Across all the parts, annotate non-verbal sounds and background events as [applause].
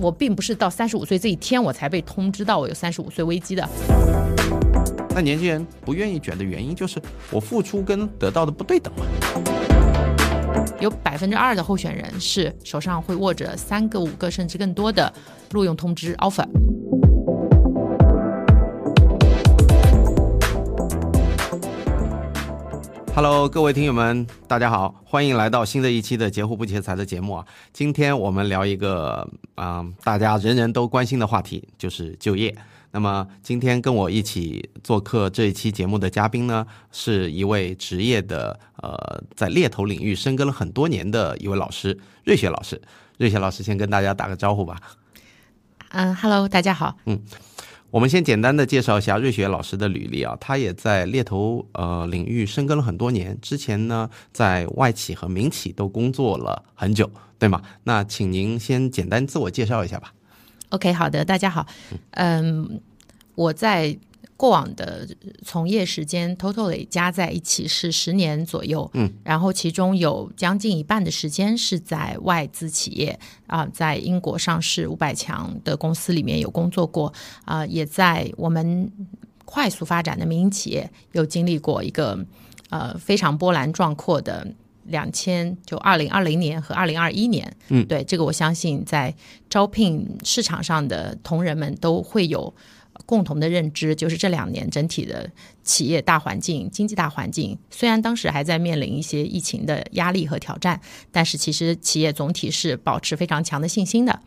我并不是到三十五岁这一天我才被通知到我有三十五岁危机的。那年轻人不愿意卷的原因就是我付出跟得到的不对等嘛。有百分之二的候选人是手上会握着三个、五个甚至更多的录用通知 offer。Hello，各位听友们，大家好，欢迎来到新的一期的“截胡不截财”的节目啊。今天我们聊一个啊、大家人人都关心的话题，就是就业。那么今天跟我一起做客这一期节目的嘉宾呢，是一位职业的呃，在猎头领域深耕了很多年的一位老师，瑞雪老师。瑞雪老师先跟大家打个招呼吧。嗯，Hello，大家好。我们先简单的介绍一下瑞雪老师的履历啊，他也在猎头呃领域深耕了很多年，之前呢在外企和民企都工作了很久，对吗？那请您先简单自我介绍一下吧。OK，好的，大家好。嗯，我在过往的从业时间 totally 加在一起是十年左右。嗯，然后其中有将近一半的时间是在外资企业啊、在英国上市五百强的公司里面有工作过啊、也在我们快速发展的民营企业有经历过一个呃非常波澜壮阔的。两千就二零二零年和二零二一年，嗯对这个我相信在招聘市场上的同仁们都会有共同的认知，就是这两年整体的企业大环境、经济大环境，虽然当时还在面临一些疫情的压力和挑战，但是其实企业总体是保持非常强的信心的。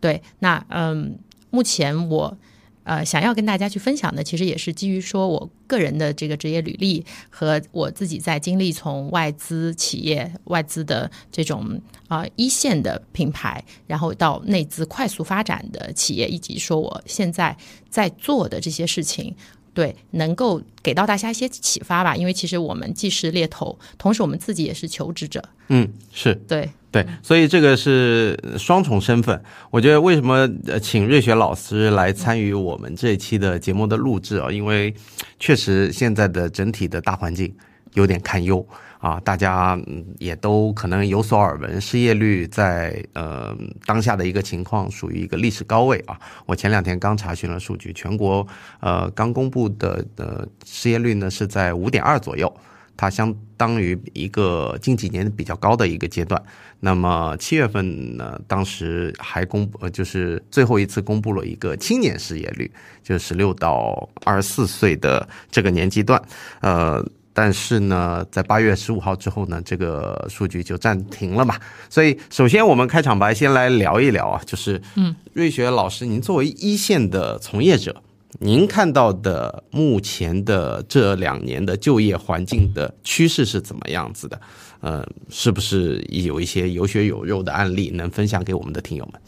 对，那嗯，目前我。呃，想要跟大家去分享的，其实也是基于说我个人的这个职业履历和我自己在经历从外资企业、外资的这种啊、呃一线的品牌，然后到内资快速发展的企业，以及说我现在在做的这些事情，对，能够给到大家一些启发吧。因为其实我们既是猎头，同时我们自己也是求职者，嗯，是对，对，所以这个是双重身份。我觉得为什么呃请瑞雪老师来参与我们这一期的节目的录制啊？因为确实现在的整体的大环境有点堪忧啊，大家也都可能有所耳闻，失业率在呃当下的一个情况属于一个历史高位啊。我前两天刚查询了数据，全国呃刚公布的呃失业率呢是在五点二左右。它相当于一个近几年比较高的一个阶段。那么七月份呢，当时还公布，就是最后一次公布了一个青年失业率，就是十六到二十四岁的这个年纪段，呃。但是呢，在八月十五号之后呢，这个数据就暂停了嘛。所以，首先我们开场白先来聊一聊啊，就是，嗯，瑞雪老师，您作为一线的从业者，您看到的目前的这两年的就业环境的趋势是怎么样子的？呃，是不是有一些有血有肉的案例能分享给我们的听友们？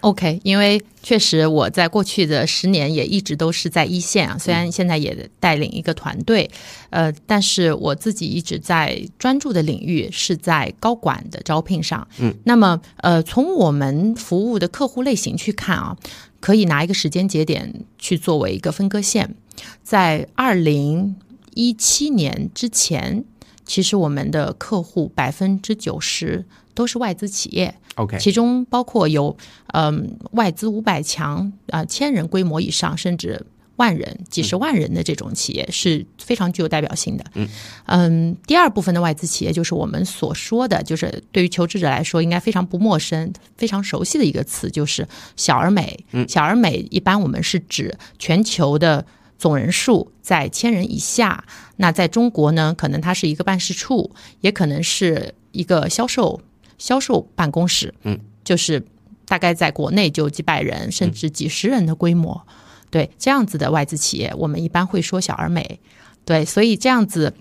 OK，因为确实我在过去的十年也一直都是在一线啊，虽然现在也带领一个团队，呃，但是我自己一直在专注的领域是在高管的招聘上。嗯，那么呃，从我们服务的客户类型去看啊，可以拿一个时间节点去作为一个分割线，在二零一七年之前，其实我们的客户百分之九十都是外资企业。OK，其中包括有嗯外资五百强啊千人规模以上，甚至万人、几十万人的这种企业是非常具有代表性的。嗯嗯第二部分的外资企业就是我们所说的，就是对于求职者来说应该非常不陌生、非常熟悉的一个词，就是小而美。嗯小而美一般我们是指全球的。总人数在千人以下，那在中国呢，可能它是一个办事处，也可能是一个销售销售办公室，嗯，就是大概在国内就几百人甚至几十人的规模，对这样子的外资企业，我们一般会说小而美，对，所以这样子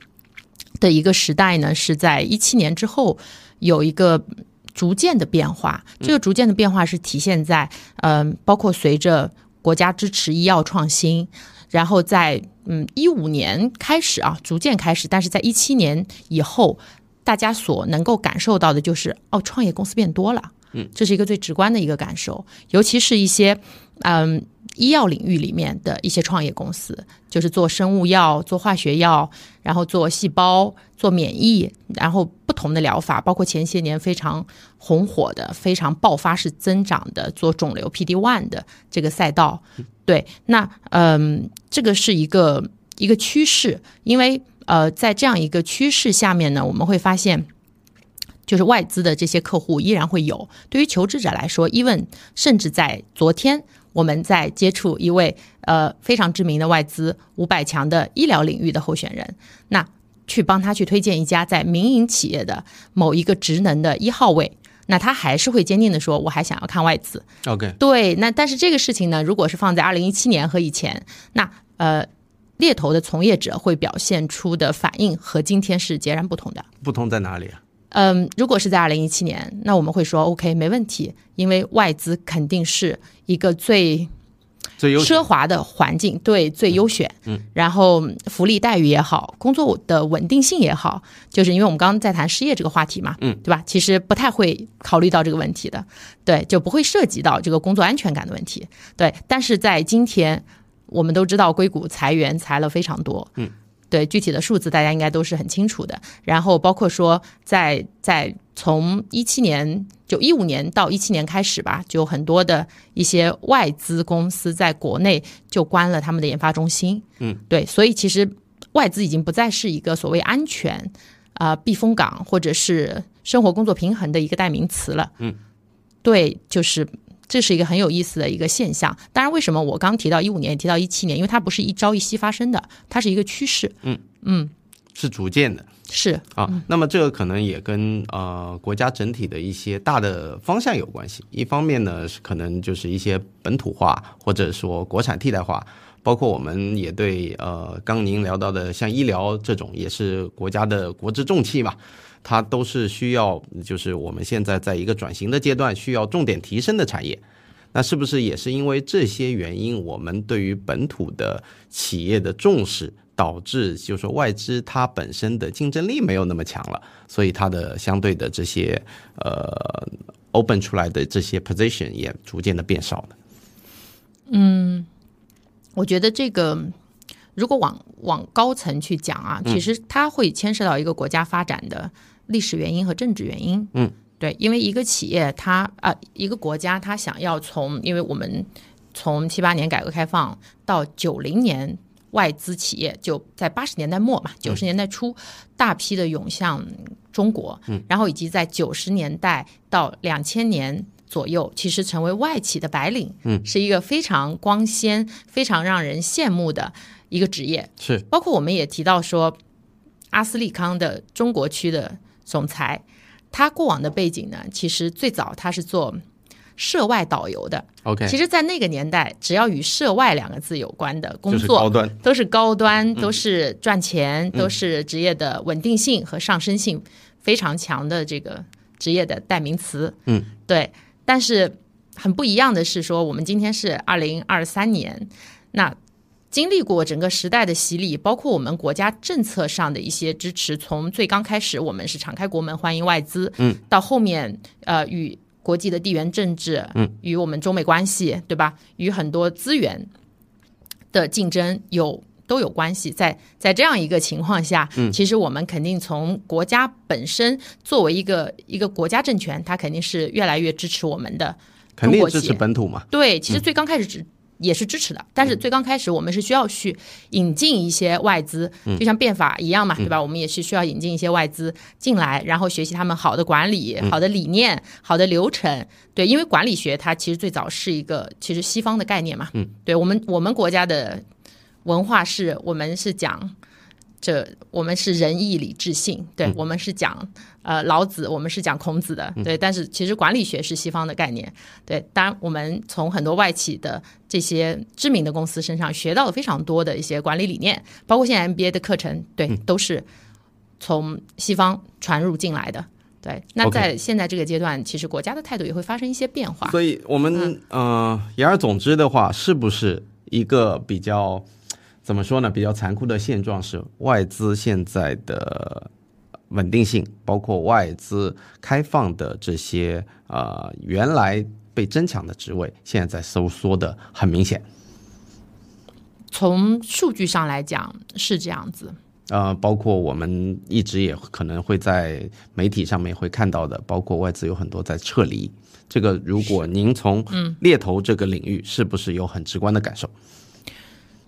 的一个时代呢，是在一七年之后有一个逐渐的变化，这个逐渐的变化是体现在，嗯、包括随着国家支持医药创新。然后在嗯一五年开始啊，逐渐开始，但是在一七年以后，大家所能够感受到的就是哦，创业公司变多了，嗯，这是一个最直观的一个感受，尤其是一些嗯医药领域里面的一些创业公司，就是做生物药、做化学药，然后做细胞、做免疫，然后不同的疗法，包括前些年非常红火的、非常爆发式增长的做肿瘤 PD one 的这个赛道。对，那嗯，这个是一个一个趋势，因为呃，在这样一个趋势下面呢，我们会发现。就是外资的这些客户依然会有。对于求职者来说，even 甚至在昨天，我们在接触一位呃非常知名的外资五百强的医疗领域的候选人，那去帮他去推荐一家在民营企业的某一个职能的一号位，那他还是会坚定的说，我还想要看外资。OK，对，那但是这个事情呢，如果是放在二零一七年和以前，那呃猎头的从业者会表现出的反应和今天是截然不同的。不同在哪里啊？嗯，如果是在二零一七年，那我们会说 OK 没问题，因为外资肯定是一个最最优奢华的环境，对，最优选。嗯，然后福利待遇也好，工作的稳定性也好，就是因为我们刚刚在谈失业这个话题嘛，嗯，对吧？其实不太会考虑到这个问题的，对，就不会涉及到这个工作安全感的问题，对。但是在今天，我们都知道硅谷裁员裁了非常多，嗯。对具体的数字，大家应该都是很清楚的。然后包括说在，在从一七年就一五年到一七年开始吧，就很多的一些外资公司在国内就关了他们的研发中心。嗯，对，所以其实外资已经不再是一个所谓安全啊、避风港或者是生活工作平衡的一个代名词了。嗯，对，就是。这是一个很有意思的一个现象。当然，为什么我刚提到一五年，也提到一七年？因为它不是一朝一夕发生的，它是一个趋势。嗯嗯，是逐渐的是啊。那么这个可能也跟呃国家整体的一些大的方向有关系。一方面呢，是可能就是一些本土化或者说国产替代化，包括我们也对呃刚您聊到的像医疗这种，也是国家的国之重器嘛。它都是需要，就是我们现在在一个转型的阶段，需要重点提升的产业。那是不是也是因为这些原因，我们对于本土的企业的重视，导致就是说外资它本身的竞争力没有那么强了，所以它的相对的这些呃 open 出来的这些 position 也逐渐的变少了。我觉得这个如果往往高层去讲啊，其实它会牵涉到一个国家发展的历史原因和政治原因。嗯，对，因为一个企业它啊、一个国家它想要从，因为我们从七八年改革开放到九零年。外资企业就在八十年代末嘛，九十年代初大批的涌向中国，嗯，然后以及在九十年代到两千年左右，其实成为外企的白领，嗯，是一个非常光鲜、非常让人羡慕的一个职业。是包括我们也提到说，阿斯利康的中国区的总裁，他过往的背景呢，其实最早他是做涉外导游的。OK，其实，在那个年代，只要与涉外两个字有关的工就是作，高端，都是高端，都是赚钱，都是职业的稳定性和上升性非常强的这个职业的代名词。嗯，对。但是很不一样的是说，我们今天是二零二三年，那经历过整个时代的洗礼，包括我们国家政策上的一些支持，从最刚开始我们是敞开国门欢迎外资，嗯，到后面呃与国际的地缘政治，嗯，与我们中美关系，对吧？与很多资源的竞争有都有关系。在在这样一个情况下，嗯其实我们肯定从国家本身作为一个一个国家政权，它肯定是越来越支持我们的。肯定支持本土嘛。对，其实最刚开始只。也是支持的，但是最刚开始我们是需要去引进一些外资，就像变法一样嘛，对吧？我们也是需要引进一些外资进来，然后学习他们好的管理、好的理念、好的流程。对，因为管理学它其实最早是一个其实西方的概念嘛。嗯，对我们我们国家的文化是我们是讲这我们是仁义礼智信，对、我们是讲呃老子，我们是讲孔子的，对。但是其实管理学是西方的概念，对。当然，我们从很多外企的这些知名的公司身上学到了非常多的一些管理理念，包括现在 MBA 的课程，对，都是从西方传入进来的。对，那在现在这个阶段，其实国家的态度也会发生一些变化。所以我们、呃，言而总之的话，是不是一个比较怎么说呢？比较残酷的现状是，外资现在的稳定性，包括外资开放的这些呃原来被争抢的职位，现在在收缩的很明显。从数据上来讲是这样子。呃，包括我们一直也可能会在媒体上面会看到的，包括外资有很多在撤离。这个，如果您从猎头这个领域，是不是有很直观的感受？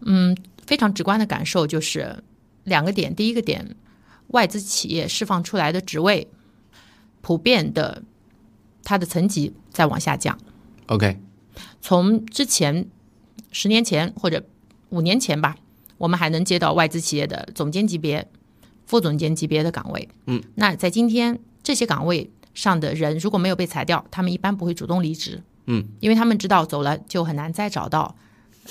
嗯，非常直观的感受就是两个点。第一个点，外资企业释放出来的职位，普遍的它的层级在往下降。OK，从之前十年前或者五年前吧，我们还能接到外资企业的总监级别、副总监级别的岗位。嗯，那在今天这些岗位上的人如果没有被裁掉，他们一般不会主动离职。嗯，因为他们知道走了就很难再找到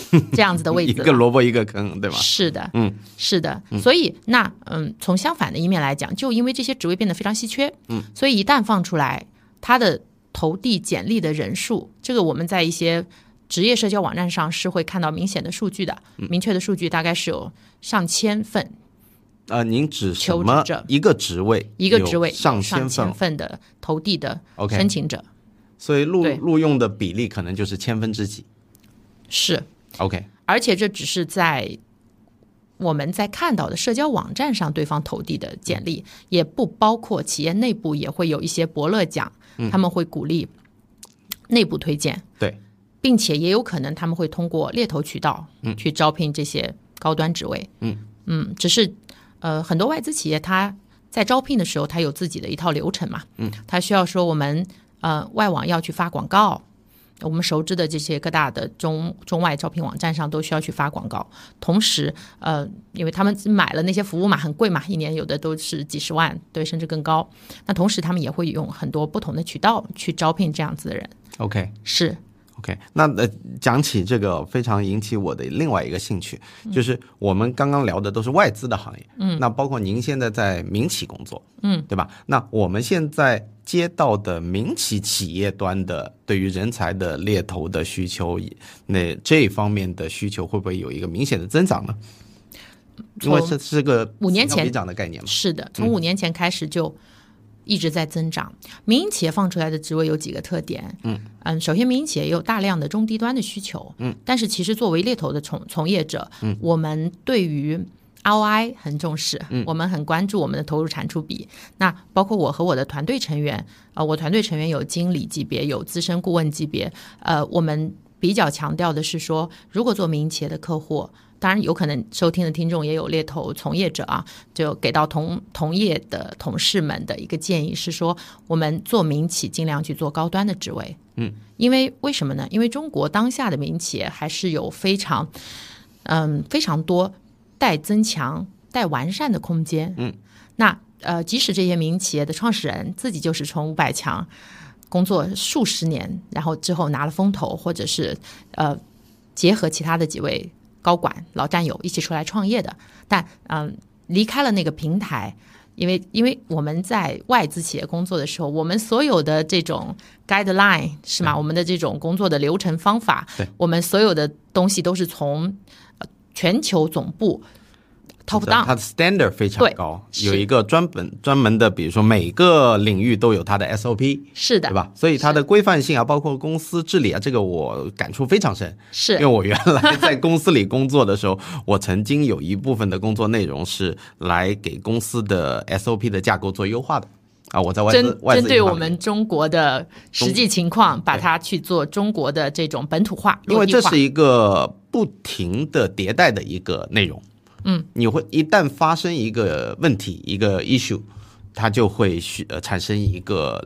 [laughs] 这样子的位置一。个萝卜一个坑，对吧？是的，嗯，是的，所以那嗯，从相反的一面来讲，就因为这些职位变得非常稀缺，嗯，所以一旦放出来，他的投递简历的人数，这个我们在一些职业社交网站上是会看到明显的数据的，嗯。明确的数据大概是有上千份呃，您指什求么？一个职位，一个职位有上上千份份的投递的申请者，所以录录用的比例可能就是千分之几。是，OK，而且这只是在我们在看到的社交网站上对方投递的简历，也不包括企业内部也会有一些伯乐奖，他们会鼓励内部推荐，对，并且也有可能他们会通过猎头渠道去招聘这些高端职位。嗯嗯，只是呃，很多外资企业它在招聘的时候，它有自己的一套流程嘛。嗯，它需要说我们呃外网要去发广告。我们熟知的这些各大的中中外招聘网站上都需要去发广告，同时，呃，因为他们买了那些服务嘛，很贵嘛，一年有的都是几十万，对，甚至更高。那同时，他们也会用很多不同的渠道去招聘这样子的人。OK 是，OK，那呃，讲起这个非常引起我的另外一个兴趣，就是我们刚刚聊的都是外资的行业，嗯，那包括您现在在民企工作，嗯，对吧？那我们现在接到的民企企业端的对于人才的猎头的需求，那这方面的需求会不会有一个明显的增长呢？因为这是个五年前增长的概念嘛。是的，从五年前开始就一直在增长。民营企业放出来的职位有几个特点，嗯嗯，首先民营企业也有大量的中低端的需求，嗯，但是其实作为猎头的从从业者，嗯，我们对于 ROI 很重视，我们很关注我们的投入产出比。那包括我和我的团队成员，呃，我团队成员有经理级别，有资深顾问级别，呃，我们比较强调的是说，如果做民营企业的客户。当然，有可能收听的听众也有猎头从业者啊，就给到同同业的同事们的一个建议是说，我们做民企尽量去做高端的职位。嗯，因为为什么呢？因为中国当下的民企业还是有非常嗯非常多待增强、待完善的空间。嗯，那呃，即使这些民营企业的创始人自己就是从五百强工作数十年，然后之后拿了风投，或者是呃结合其他的几位高管、老战友一起出来创业的，但嗯、离开了那个平台。因为，因为我们在外资企业工作的时候，我们所有的这种 guideline 是吗？我们的这种工作的流程方法对，我们所有的东西都是从呃全球总部 top down 它的 standard 非常高，有一个专本专门的，比如说每个领域都有它的 SOP，是的对，吧？所以它的规范性啊，包括公司治理啊，这个我感触非常深。是因为我原来在公司里工作的时候，我曾经有一部分的工作内容是来给公司的 SOP 的架构做优化的啊。我在外资针针对我们中国的实际情况，把它去做中国的这种本土化，因为这是一个不停的迭代的一个内容。嗯，你会一旦发生一个问题，一个 issue，它就会需呃产生一个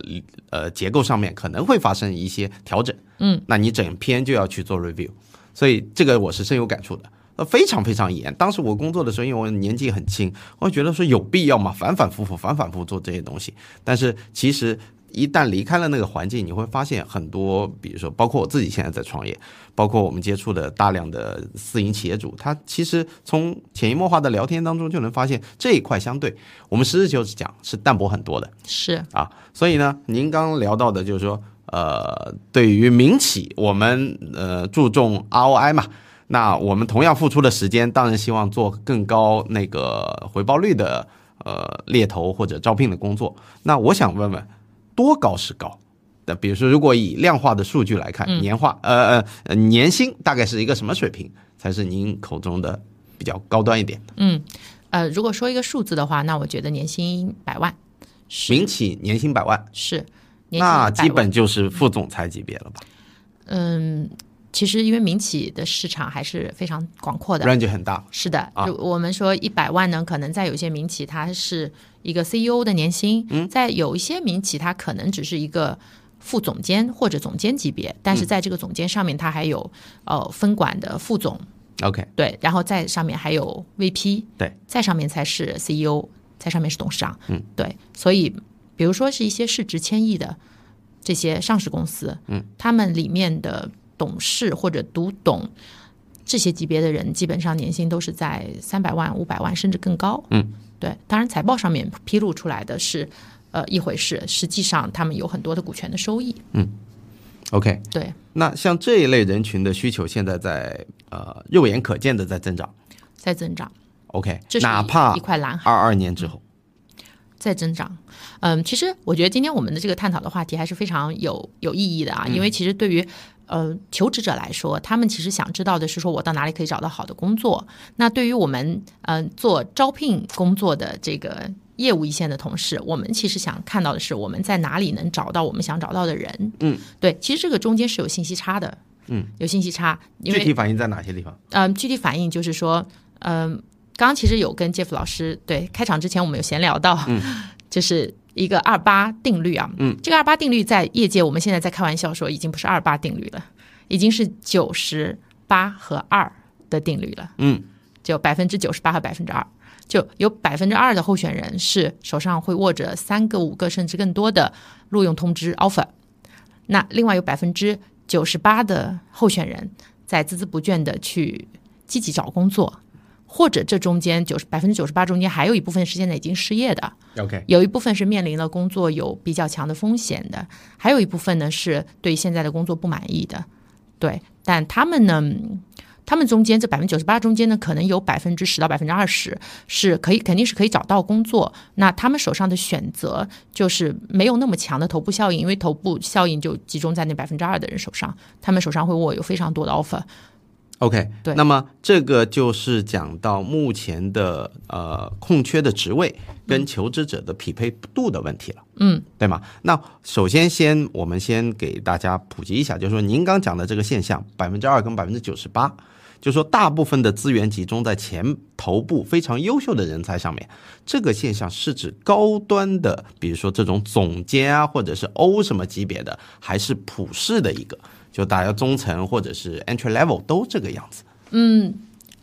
呃结构上面可能会发生一些调整。嗯，那你整篇就要去做 review，所以这个我是深有感触的。呃，非常非常严。当时我工作的时候，因为我年纪很轻，我觉得说有必要嘛？反反复复，反反复复做这些东西。但是其实一旦离开了那个环境，你会发现很多，比如说，包括我自己现在在创业，包括我们接触的大量的私营企业主，他其实从潜移默化的聊天当中就能发现这一块相对我们实事求是讲是淡薄很多的。是啊，所以呢，您刚刚聊到的就是说，呃，对于民企，我们呃注重 ROI 嘛，那我们同样付出的时间，当然希望做更高那个回报率的呃猎头或者招聘的工作。那我想问问，多高是高？那比如说，如果以量化的数据来看，年化呃呃呃年薪大概是一个什么水平，才是您口中的比较高端一点。的？嗯，呃，如果说一个数字的话，那我觉得年薪百万民企年薪百万，是，那基本就是副总裁级别了吧？嗯，其实因为民企的市场还是非常广阔的，？range 很大，是的，我们说一百万呢，可能在有些民企它是一个 CEO 的年薪，嗯。在有一些民企它可能只是一个副总监或者总监级别，但嗯。是在这个总监上面，它还有呃分管的副总，OK，对，然后在上面还有 VP，对，在上面才是 CEO，在上面是董事长，嗯，对，所以比如说是一些市值千亿的这些上市公司，嗯，他们里面的董事或者独董这些级别的人，基本上年薪都是在三百万、五百万甚至更高，嗯，对，当然财报上面披露出来的是呃一回事，实际上他们有很多的股权的收益，嗯 OK，对，那像这一类人群的需求，现在在呃肉眼可见的在增长。在增长，OK，这是哪怕一块蓝海。二二年之后，在增长。嗯，其实我觉得今天我们的这个探讨的话题还是非常有有意义的啊，因为其实对于呃求职者来说，他们其实想知道的是说我到哪里可以找到好的工作。那对于我们呃做招聘工作的这个业务一线的同事，我们其实想看到的是我们在哪里能找到我们想找到的人。嗯，对，其实这个中间是有信息差的。嗯，有信息差，具体反映在哪些地方？嗯，具体反映就是说，嗯、刚刚其实有跟 Jeff 老师对开场之前我们有闲聊到，嗯，[laughs] 就是一个二八定律啊，嗯，这个二八定律在业界我们现在在开玩笑说已经不是二八定律了，已经是九十八和二的定律了，嗯，就百分之九十八和百分之二。就有百分之二的候选人是手上会握着三个、五个甚至更多的录用通知 offer，那另外有百分之九十八的候选人在孜孜不倦的去积极找工作，或者这中间九十百分之九十八中间还有一部分是现在已经失业的，OK，有一部分是面临了工作有比较强的风险的，还有一部分呢是对现在的工作不满意的，对，但他们呢，他们中间这百分之九十八中间呢，可能有百分之十到百分之二十是可以肯定是可以找到工作，那他们手上的选择就是没有那么强的头部效应，因为头部效应就集中在那百分之二的人手上，他们手上会握有非常多的 offer，OK，对那么这个就是讲到目前的呃空缺的职位跟求职者的匹配度的问题了，嗯，对吗？那首先先我们先给大家普及一下，就是说您刚讲的这个现象，百分之二跟百分之九十八，就是说大部分的资源集中在前头部非常优秀的人才上面，这个现象是指高端的，比如说这种总监啊，或者是 O 什么级别的，还是普世的一个？就大家中层或者是 entry level 都这个样子。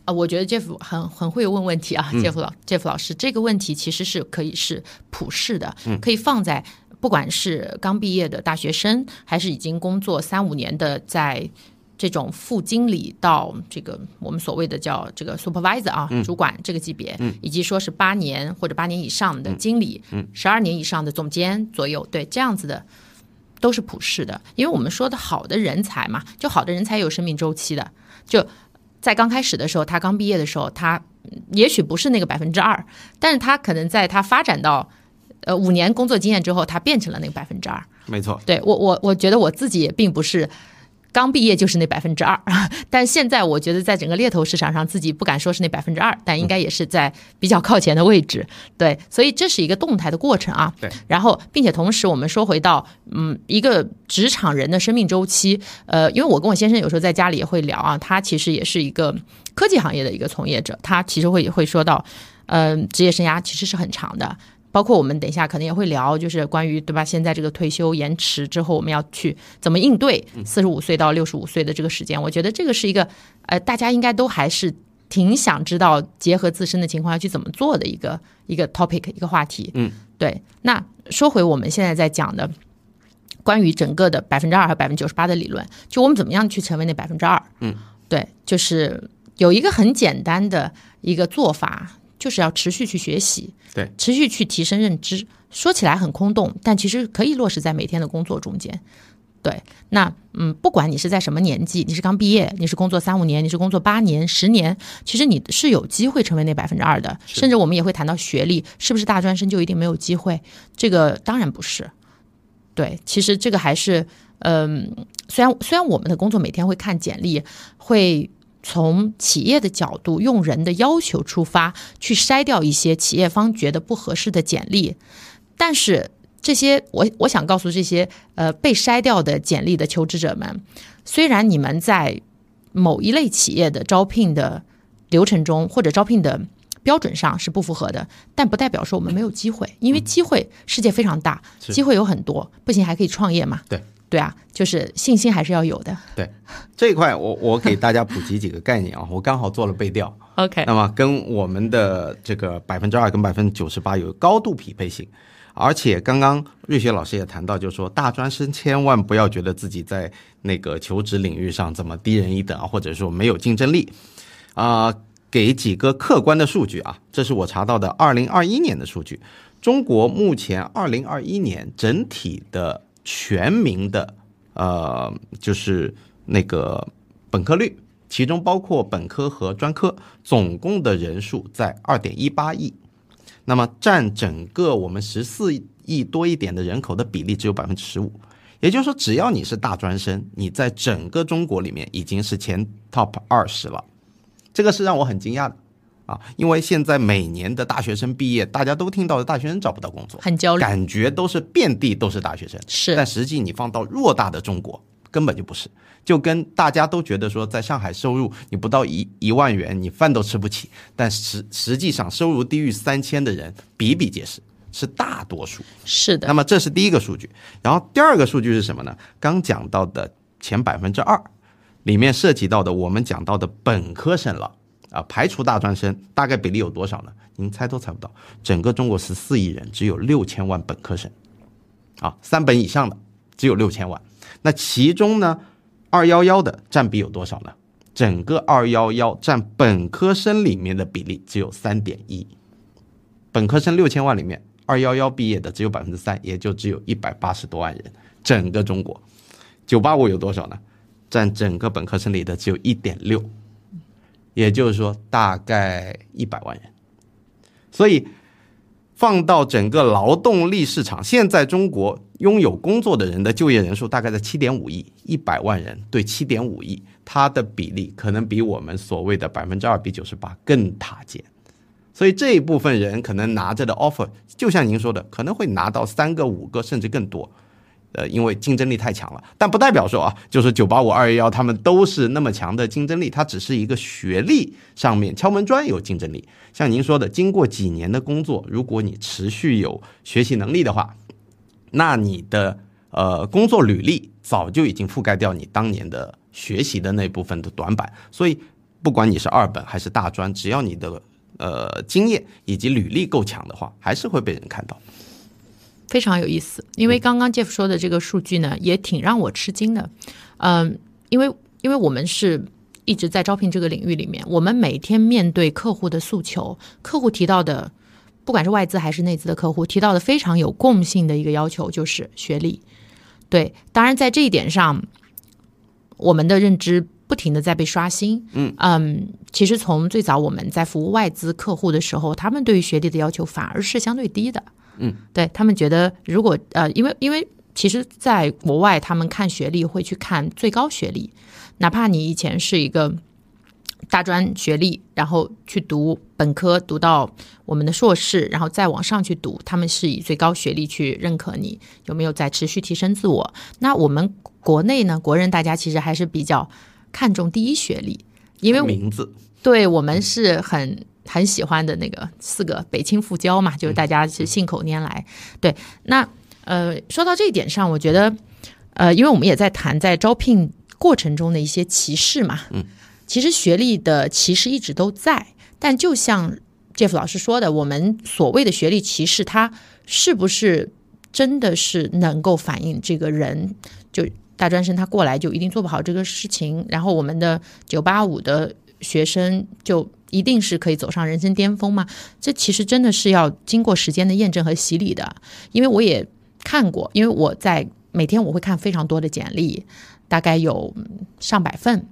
啊，我觉得 Jeff 很很会问问题啊、j e f f 老 Jeff 老师这个问题其实是可以是普世的，可以放在不管是刚毕业的大学生，还是已经工作三五年的在。这种副经理到这个我们所谓的叫这个 supervisor 啊，主管这个级别，以及说是八年或者八年以上的经理，十二年以上的总监左右，对这样子的都是普世的，因为我们说的好的人才嘛，就好的人才有生命周期的，就在刚开始的时候，他刚毕业的时候，他嗯也许不是那个百分之二，但是他可能在他发展到呃五年工作经验之后，他变成了那个百分之二。没错，对我我我觉得我自己也并不是。刚毕业就是那百分之二，但现在我觉得在整个猎头市场上，自己不敢说是那百分之二，但应该也是在比较靠前的位置。对，所以这是一个动态的过程啊。对，然后并且同时，我们说回到嗯一个职场人的生命周期，呃，因为我跟我先生有时候在家里也会聊啊，他其实也是一个科技行业的一个从业者，他其实会会说到，嗯、职业生涯其实是很长的。包括我们等一下可能也会聊，就是关于对吧？现在这个退休延迟之后，我们要去怎么应对四十五岁到六十五岁的这个时间？我觉得这个是一个呃，大家应该都还是挺想知道，结合自身的情况要去怎么做的一个一个 topic 一个话题。嗯，对。那说回我们现在在讲的关于整个的百分之二和百分之九十八的理论，就我们怎么样去成为那百分之二？嗯，对，就是有一个很简单的一个做法，就是要持续去学习，对，持续去提升认知。说起来很空洞，但其实可以落实在每天的工作中间。对，那嗯，不管你是在什么年纪，你是刚毕业，你是工作三五年，你是工作八年、十年，其实你是有机会成为那百分之二的。甚至我们也会谈到学历，是不是大专生就一定没有机会？这个当然不是。对，其实这个还是，嗯、虽然虽然我们的工作每天会看简历，会从企业的角度，用人的要求出发，去筛掉一些企业方觉得不合适的简历，但是这些我我想告诉这些呃被筛掉的简历的求职者们，虽然你们在某一类企业的招聘的流程中或者招聘的标准上是不符合的，但不代表说我们没有机会，因为机会世界非常大，是。机会有很多，不行还可以创业嘛。对对啊，就是信心还是要有的。对这一块我我给大家普及几个概念啊，我刚好做了背调，[laughs] OK，那么跟我们的这个百分之二跟百分之九十八有高度匹配性，而且刚刚瑞雪老师也谈到，就是说大专生千万不要觉得自己在那个求职领域上怎么低人一等啊，或者说没有竞争力。啊、给几个客观的数据啊，这是我查到的二零二一年的数据，中国目前二零二一年整体的全民的呃，就是那个本科率，其中包括本科和专科，总共的人数在二点一八亿，那么占整个我们十四亿多一点的人口的比例只有百分之十五。也就是说，只要你是大专生，你在整个中国里面已经是前 top 二十了，这个是让我很惊讶的。啊！因为现在每年的大学生毕业，大家都听到的大学生找不到工作，很焦虑。感觉都是遍地都是大学生，是但实际你放到偌大的中国，根本就不是。就跟大家都觉得说，在上海收入你不到一一万元，你饭都吃不起，但实实际上收入低于三千的人比比皆是，是大多数。是的那，么这是第一个数据，然后第二个数据是什么呢？刚讲到的前百分之二，里面涉及到的我们讲到的本科生了啊，排除大专生，大概比例有多少呢？您猜都猜不到，整个中国十四亿人只有六千万本科生，啊，三本以上的只有六千万。那其中呢，二幺幺的占比有多少呢？整个二幺幺占本科生里面的比例只有三点一，本科生六千万里面，二幺幺毕业的只有百分之三，也就只有一百八十多万人。整个中国，九八五有多少呢？占整个本科生里的只有一点六，也就是说大概一百万人。所以放到整个劳动力市场，现在中国拥有工作的人的就业人数大概在七点五亿，一百万人对七点五亿，它的比例可能比我们所谓的百分之二比九十八更塔尖。所以这一部分人可能拿着的 offer，就像您说的，可能会拿到三个、五个，甚至更多。呃，因为竞争力太强了，但不代表说啊，就是九八五、二幺幺他们都是那么强的竞争力，它只是一个学历上面敲门砖有竞争力。像您说的，经过几年的工作，如果你持续有学习能力的话，那你的呃工作履历早就已经覆盖掉你当年的学习的那部分的短板。所以，不管你是二本还是大专，只要你的呃经验以及履历够强的话，还是会被人看到。非常有意思。因为刚刚 Jeff 说的这个数据呢，也挺让我吃惊的。嗯，因为因为我们是一直在招聘这个领域里面，我们每天面对客户的诉求，客户提到的，不管是外资还是内资的客户提到的非常有共性的一个要求就是学历。对，当然在这一点上，我们的认知不停的在被刷新。嗯嗯，其实从最早我们在服务外资客户的时候，他们对于学历的要求反而是相对低的。嗯，对他们觉得，如果呃，因为因为其实在国外，他们看学历会去看最高学历，哪怕你以前是一个大专学历，然后去读本科，读到我们的硕士，然后再往上去读，他们是以最高学历去认可你有没有在持续提升自我。那我们国内呢，国人大家其实还是比较看重第一学历，因为名字。对我们是很很喜欢的那个四个北清复交嘛，就是大家是信口拈来。对，那呃，说到这一点上，我觉得呃，因为我们也在谈在招聘过程中的一些歧视嘛，嗯，其实学历的歧视一直都在，但就像 Jeff 老师说的，我们所谓的学历歧视，它是不是真的是能够反映这个人就大专生他过来就一定做不好这个事情，然后我们的九八五的学生就一定是可以走上人生巅峰吗？这其实真的是要经过时间的验证和洗礼的。因为我也看过，因为我在每天我会看非常多的简历，大概有上百份，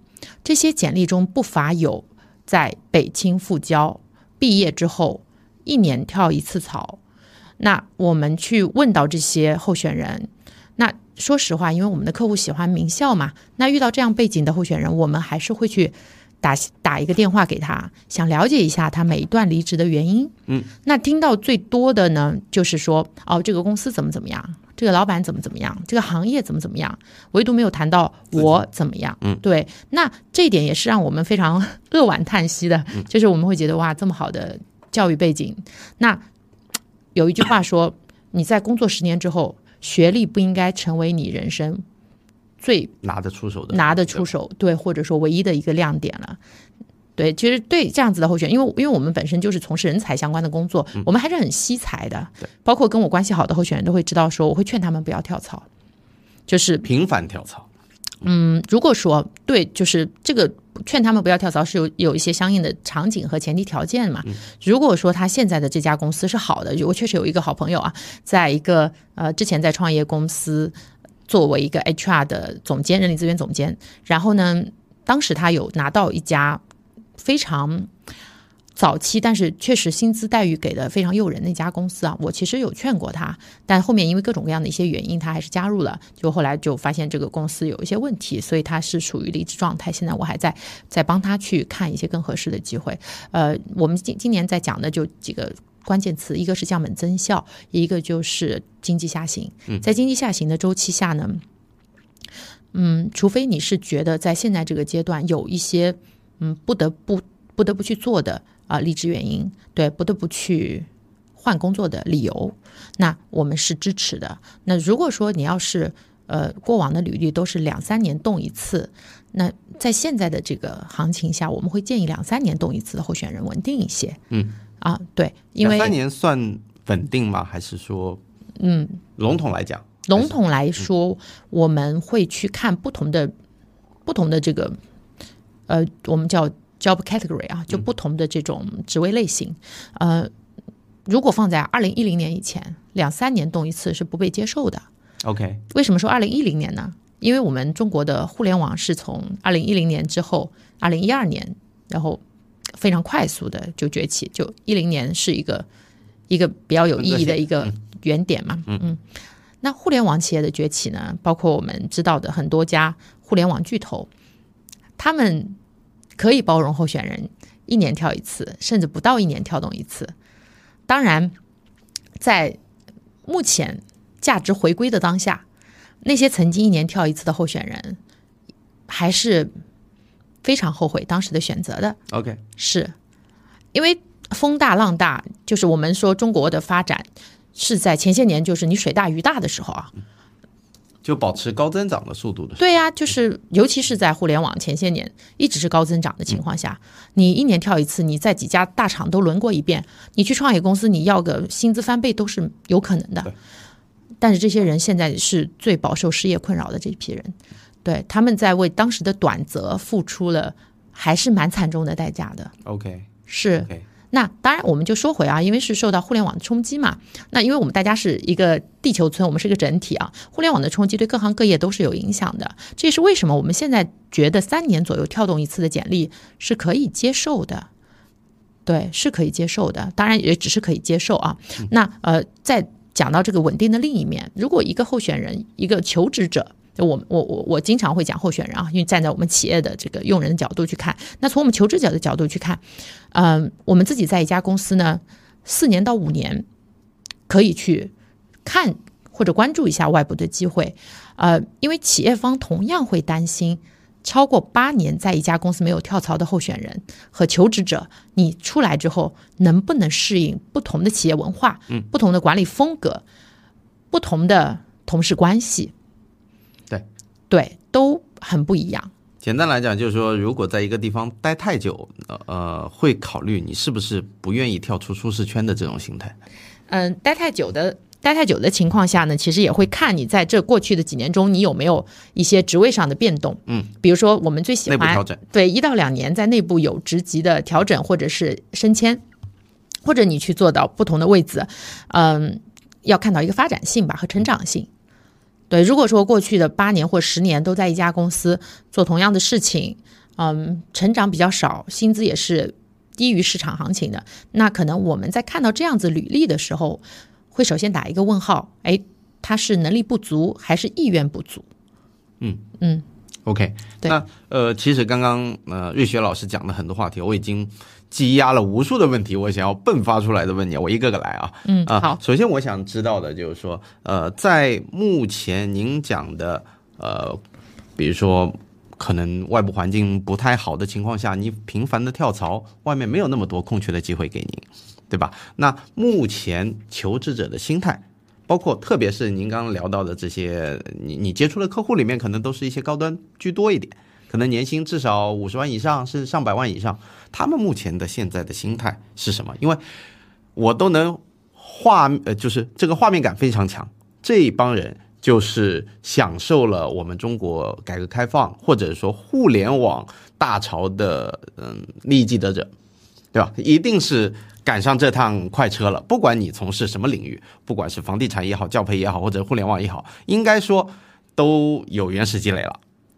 这些简历中不乏有在北清复交毕业之后一年跳一次槽。那我们去问到这些候选人，那说实话，因为我们的客户喜欢名校嘛，那遇到这样背景的候选人，我们还是会去打打一个电话给他，想了解一下他每一段离职的原因。嗯，那听到最多的呢，就是说哦，这个公司怎么怎么样，这个老板怎么怎么样，这个行业怎么怎么样，唯独没有谈到我怎么样。嗯，对，那这一点也是让我们非常 [laughs] 扼腕叹息的，就是我们会觉得哇，这么好的教育背景，那有一句话说，你在工作十年之后。学历不应该成为你人生最拿得出手的、拿得出手对，或者说唯一的一个亮点了。对，其实对这样子的候选，因为因为我们本身就是从事人才相关的工作，我们还是很惜才的。包括跟我关系好的候选人都会知道，说我会劝他们不要跳槽，就是频繁跳槽。嗯，如果说对，就是这个劝他们不要跳槽是有有一些相应的场景和前提条件嘛。如果说他现在的这家公司是好的，我确实有一个好朋友啊，在一个呃之前在创业公司作为一个 HR 的总监、人力资源总监，然后呢，当时他有拿到一家非常。早期，但是确实薪资待遇给的非常诱人的一家公司啊，我其实有劝过他，但后面因为各种各样的一些原因，他还是加入了。就后来就发现这个公司有一些问题，所以他是处于离职状态。现在我还在在帮他去看一些更合适的机会。呃，我们今今年在讲的就几个关键词，一个是降本增效，一个就是经济下行。在经济下行的周期下呢，嗯，除非你是觉得在现在这个阶段有一些嗯不得不不得不去做的。啊，离职原因对不得不去换工作的理由，那我们是支持的。那如果说你要是呃过往的履历都是两三年动一次，那在现在的这个行情下，我们会建议两三年动一次的候选人稳定一些。嗯，啊，对，因为三年算稳定吗？还是说，嗯，笼统来讲，笼统来说，我们会去看不同的不同的这个呃，我们叫。Job category 啊，就不同的这种职位类型，呃，如果放在二零一零年以前，两三年动一次是不被接受的。OK，为什么说二零一零年呢？因为我们中国的互联网是从二零一零年之后，二零一二年，然后非常快速的就崛起，就一零年是一个一个比较有意义的一个原点嘛。嗯嗯，那互联网企业的崛起呢，包括我们知道的很多家互联网巨头，他们。可以包容候选人一年跳一次，甚至不到一年跳动一次。当然，在目前价值回归的当下，那些曾经一年跳一次的候选人，还是非常后悔当时的选择的。OK，是因为风大浪大，就是我们说中国的发展是在前些年，就是你水大鱼大的时候啊。就保持高增长的速度的，对呀，就是尤其是在互联网前些年一直是高增长的情况下，你一年跳一次，你在几家大厂都轮过一遍，你去创业公司，你要个薪资翻倍都是有可能的。但是这些人现在是最饱受失业困扰的这一批人，对，他们在为当时的短则付出了还是蛮惨重的代价的。OK，是。那当然，我们就说回啊，因为是受到互联网的冲击嘛。那因为我们大家是一个地球村，我们是一个整体啊。互联网的冲击对各行各业都是有影响的。这也是为什么我们现在觉得三年左右跳动一次的简历是可以接受的。对，是可以接受的。当然，也只是可以接受啊。那呃，在讲到这个稳定的另一面，如果一个候选人，一个求职者。我我我我经常会讲候选人啊，因为站在我们企业的这个用人的角度去看，那从我们求职者的角度去看，嗯，我们自己在一家公司呢，四年到五年可以去看或者关注一下外部的机会，呃，因为企业方同样会担心超过八年在一家公司没有跳槽的候选人和求职者，你出来之后能不能适应不同的企业文化，嗯，不同的管理风格，不同的同事关系。对，都很不一样。简单来讲，就是说，如果在一个地方待太久，呃呃，会考虑你是不是不愿意跳出舒适圈的这种心态。嗯，待太久的，待太久的情况下呢，其实也会看你在这过去的几年中，你有没有一些职位上的变动。嗯，比如说我们最喜欢调整，对，一到两年在内部有职级的调整，或者是升迁，或者你去做到不同的位置，嗯，要看到一个发展性吧和成长性。对，如果说过去的八年或十年都在一家公司做同样的事情，嗯，成长比较少，薪资也是低于市场行情的，那可能我们在看到这样子履历的时候，会首先打一个问号。哎，他是能力不足还是意愿不足？嗯嗯。OK，对那呃，其实刚刚呃瑞雪老师讲的很多话题，我已经积压了无数的问题，我想要迸发出来的问题，我一个个来啊。嗯，啊，好，首先我想知道的就是说，呃，在目前您讲的呃，比如说可能外部环境不太好的情况下，你频繁的跳槽，外面没有那么多空缺的机会给您，对吧？那目前求职者的心态。包括特别是您刚刚聊到的这些，你你接触的客户里面，可能都是一些高端居多一点，可能年薪至少五十万以上，甚至上百万以上。他们目前的现在的心态是什么？因为我都能画，呃，就是这个画面感非常强。这一帮人就是享受了我们中国改革开放或者说互联网大潮的嗯利益既得者，对吧？一定是。赶上这趟快车了，不管你从事什么领域，不管是房地产也好、教培也好，或者互联网也好，应该说都有原始积累了。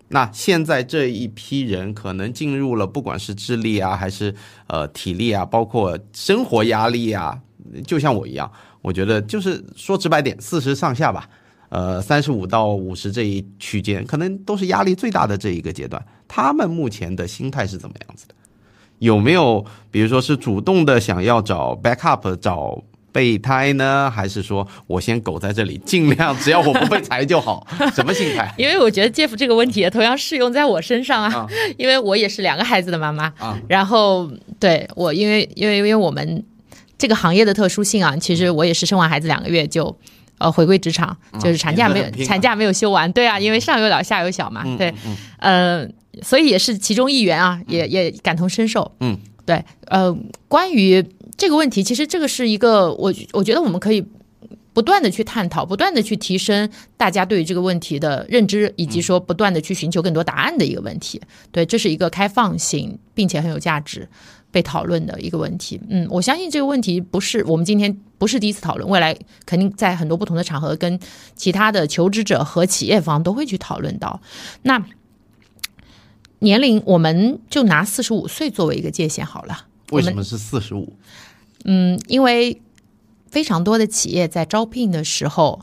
那现在这一批人可能进入了，不管是智力啊，还是呃体力啊，包括生活压力啊，就像我一样，我觉得就是说直白点，四十上下吧，呃，三十五到五十这一区间，可能都是压力最大的这一个阶段。他们目前的心态是怎么样子的？有没有，比如说是主动的想要找 backup 找备胎呢，还是说我先苟在这里，尽量只要我不被裁就好？[laughs] 什么心态？因为我觉得 Jeff 这个问题也同样适用在我身上啊，啊。因为我也是两个孩子的妈妈。啊。然后对我，因为因为因为我们这个行业的特殊性啊，其实我也是生完孩子两个月就。呃，回归职场就是产假没有产假没有休完，对啊，因为上有老下有小嘛，对，呃，所以也是其中一员啊，也也感同身受，嗯，对，呃，关于这个问题，其实这个是一个我我觉得我们可以不断的去探讨，不断的去提升大家对于这个问题的认知，以及说不断的去寻求更多答案的一个问题。对，这是一个开放性并且很有价值被讨论的一个问题。嗯，我相信这个问题不是我们今天不是第一次讨论，未来肯定在很多不同的场合跟其他的求职者和企业方都会去讨论到。那年龄，我们就拿四十五岁作为一个界限好了。为什么是四十五？嗯，因为非常多的企业在招聘的时候，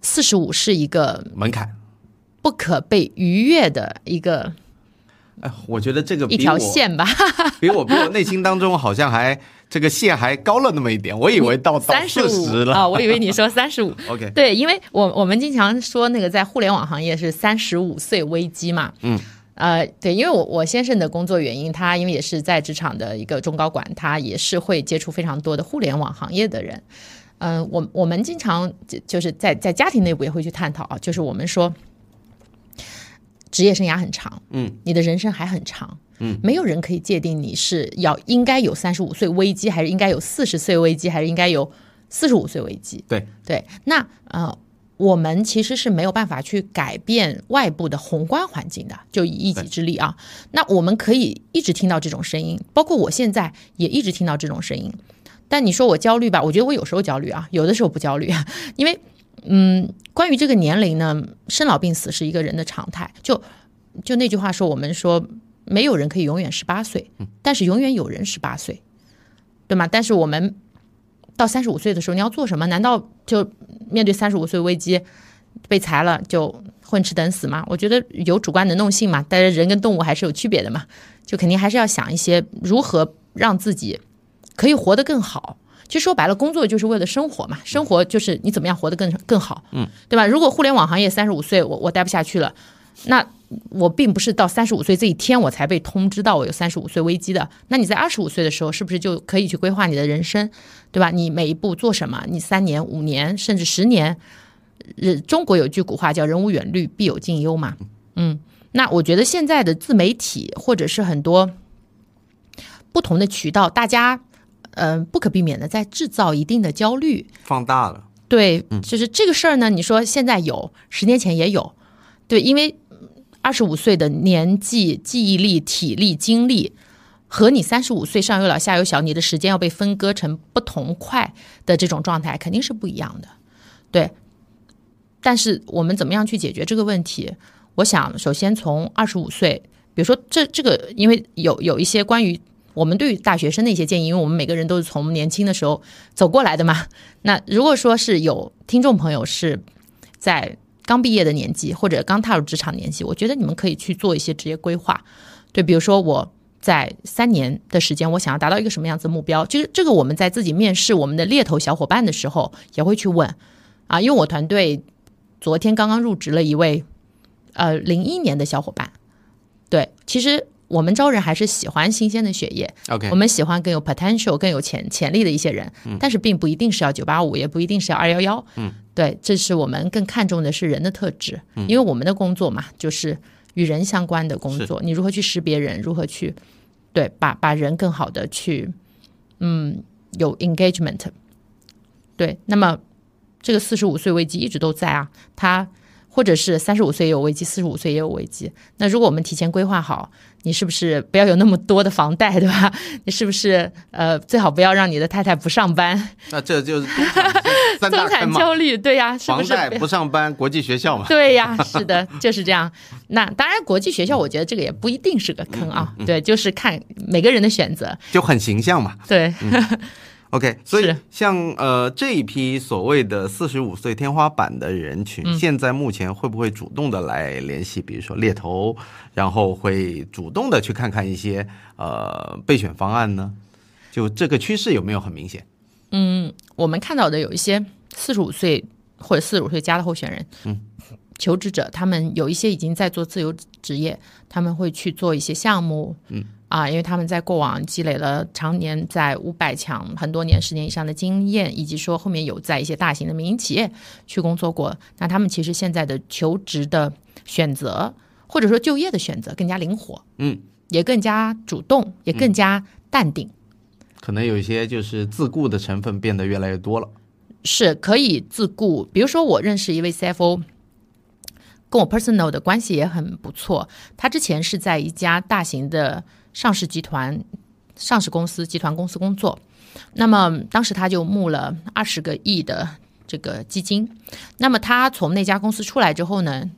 四十五是一个门槛？不可被逾越的一个哎，我觉得这个一条线吧。[laughs] 比我比我内心当中好像还这个线还高了那么一点，我以为到到三十五了。五啊，我以为你说三十五。[laughs] OK，对，因为我我们经常说那个在互联网行业是三十五岁危机嘛。嗯。呃，对，因为我我先生的工作原因，他因为也是在职场的一个中高管，他也是会接触非常多的互联网行业的人。嗯、我我们经常就就是在在家庭内部也会去探讨啊，就是我们说职业生涯很长，嗯，你的人生还很长，嗯，没有人可以界定你是要应该有三十五岁危机，还是应该有四十岁危机，还是应该有四十五岁危机。对对，那呃，我们其实是没有办法去改变外部的宏观环境的，就以一己之力啊。那我们可以一直听到这种声音，包括我现在也一直听到这种声音。但你说我焦虑吧，我觉得我有时候焦虑啊，有的时候不焦虑啊，[laughs] 因为嗯，关于这个年龄呢，生老病死是一个人的常态。就就那句话说，我们说没有人可以永远十八岁，但是永远有人十八岁，对吗？但是我们到三十五岁的时候，你要做什么？难道就面对三十五岁危机被裁了就混吃等死吗？我觉得有主观能动性嘛，但是人跟动物还是有区别的嘛，就肯定还是要想一些如何让自己可以活得更好。其实说白了，工作就是为了生活嘛，生活就是你怎么样活得更更好，嗯，对吧？如果互联网行业三十五岁我我待不下去了，那我并不是到三十五岁这一天我才被通知到我有三十五岁危机的。那你在二十五岁的时候，是不是就可以去规划你的人生，对吧？你每一步做什么？你三年、五年甚至十年，人中国有句古话叫“人无远虑，必有近忧”嘛。嗯，那我觉得现在的自媒体或者是很多不同的渠道，大家嗯、呃不可避免的在制造一定的焦虑。放大了。对，就是这个事儿呢，你说现在有，十年前也有，对，因为二十五岁的年纪、记忆力、体力、精力，和你三十五岁上有老下有小，你的时间要被分割成不同块的这种状态，肯定是不一样的。对，但是我们怎么样去解决这个问题？我想首先从二十五岁，比如说这这个，因为有有一些关于我们对于大学生的一些建议，因为我们每个人都是从年轻的时候走过来的嘛。那如果说是有听众朋友是在刚毕业的年纪或者刚踏入职场年纪，我觉得你们可以去做一些职业规划。对，比如说我在三年的时间，我想要达到一个什么样子的目标？就是这个我们在自己面试我们的猎头小伙伴的时候也会去问啊，因为我团队昨天刚刚入职了一位呃零一年的小伙伴。对，其实我们招人还是喜欢新鲜的血液。OK，我们喜欢更有 potential、更有潜潜力的一些人，但是并不一定是要九八五，也不一定是要二幺幺。嗯，对，这是我们更看重的是人的特质，因为我们的工作嘛，就是与人相关的工作。你如何去识别人，如何去对把把人更好的去嗯有 engagement。对，那么这个四十五岁危机一直都在啊，他。或者是三十五岁也有危机，四十五岁也有危机。那如果我们提前规划好，你是不是不要有那么多的房贷，对吧？你是不是呃最好不要让你的太太不上班？那这就是中产 [laughs] 焦虑，对呀，是不是？房贷不上班，国际学校嘛。[laughs] 对呀，是的，就是这样。那当然，国际学校我觉得这个也不一定是个坑啊。对，就是看每个人的选择。就很形象嘛。对，[laughs] OK，所以像呃这一批所谓的四十五岁天花板的人群，嗯现在目前会不会主动的来联系，比如说猎头，然后会主动的去看看一些呃备选方案呢？就这个趋势有没有很明显？嗯我们看到的有一些四十五岁或者四十五岁加的候选人，嗯，求职者他们有一些已经在做自由职业，他们会去做一些项目，嗯。啊，因为他们在过往积累了常年在五百强很多年、十年以上的经验，以及说后面有在一些大型的民营企业去工作过，那他们其实现在的求职的选择，或者说就业的选择更加灵活，嗯，也更加主动，也更加淡定。可能有一些就是自雇的成分变得越来越多了。是可以自雇。比如说，我认识一位 CFO，跟我 personal 的关系也很不错。他之前是在一家大型的上市集团、上市公司、集团公司工作。那么当时他就募了二十个亿的这个基金。那么他从那家公司出来之后呢，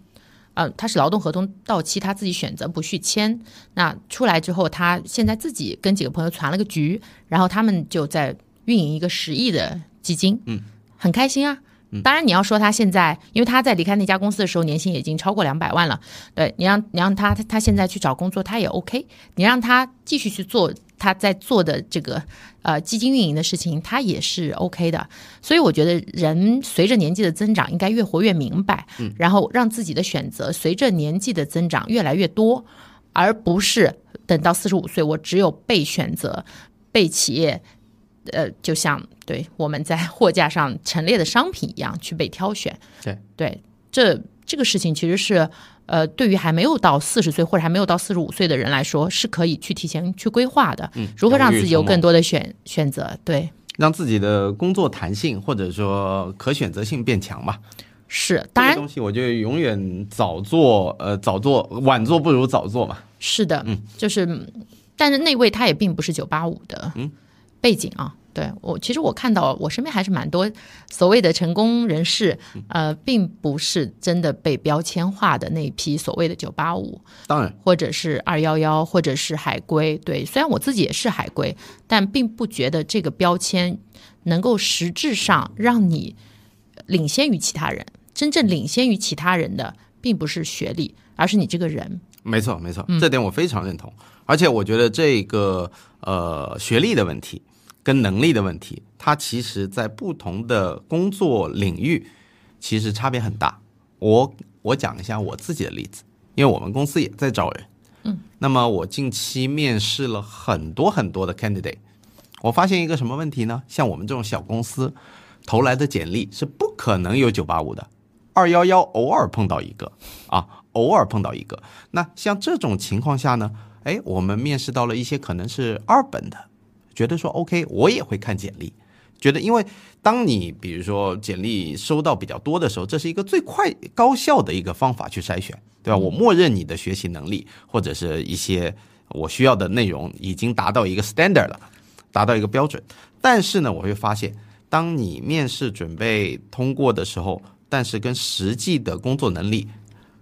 呃，他是劳动合同到期，他自己选择不续签。那出来之后，他现在自己跟几个朋友攒了个局，然后他们就在运营一个十亿的基金，嗯，很开心啊。当然，你要说他现在，因为他在离开那家公司的时候，年薪已经超过两百万了。对你让你让他他他现在去找工作，他也 OK。你让他继续去做他在做的这个呃基金运营的事情，他也是 OK 的。所以我觉得人随着年纪的增长，应该越活越明白，然后让自己的选择随着年纪的增长越来越多，而不是等到四十五岁，我只有被选择、被企业。呃，就像对我们在货架上陈列的商品一样去被挑选。对对，这这个事情其实是呃，对于还没有到四十岁或者还没有到四十五岁的人来说，是可以去提前去规划的。嗯如何让自己有更多的选选择？对，让自己的工作弹性或者说可选择性变强吧。是当然这个东西我觉得永远早做，呃，早做晚做不如早做嘛。是的，嗯就是，但是那位他也并不是九八五的背景啊。对我，其实我看到我身边还是蛮多所谓的成功人士，呃，并不是真的被标签化的那一批所谓的九八五，当然，或者是二幺幺，或者是海归。对，虽然我自己也是海归，但并不觉得这个标签能够实质上让你领先于其他人。真正领先于其他人的，并不是学历，而是你这个人。没错，没错，这点我非常认同。而且我觉得这个呃学历的问题跟能力的问题，它其实在不同的工作领域其实差别很大。我我讲一下我自己的例子，因为我们公司也在招人。嗯，那么我近期面试了很多很多的 candidate，我发现一个什么问题呢？像我们这种小公司投来的简历是不可能有九八五的，二幺幺偶尔碰到一个啊，偶尔碰到一个。那像这种情况下呢，哎，我们面试到了一些可能是二本的，觉得说 OK，我也会看简历，觉得因为当你比如说简历收到比较多的时候，这是一个最快高效的一个方法去筛选，对吧？我默认你的学习能力或者是一些我需要的内容已经达到一个 standard 了，达到一个标准。但是呢，我会发现，当你面试准备通过的时候，但是跟实际的工作能力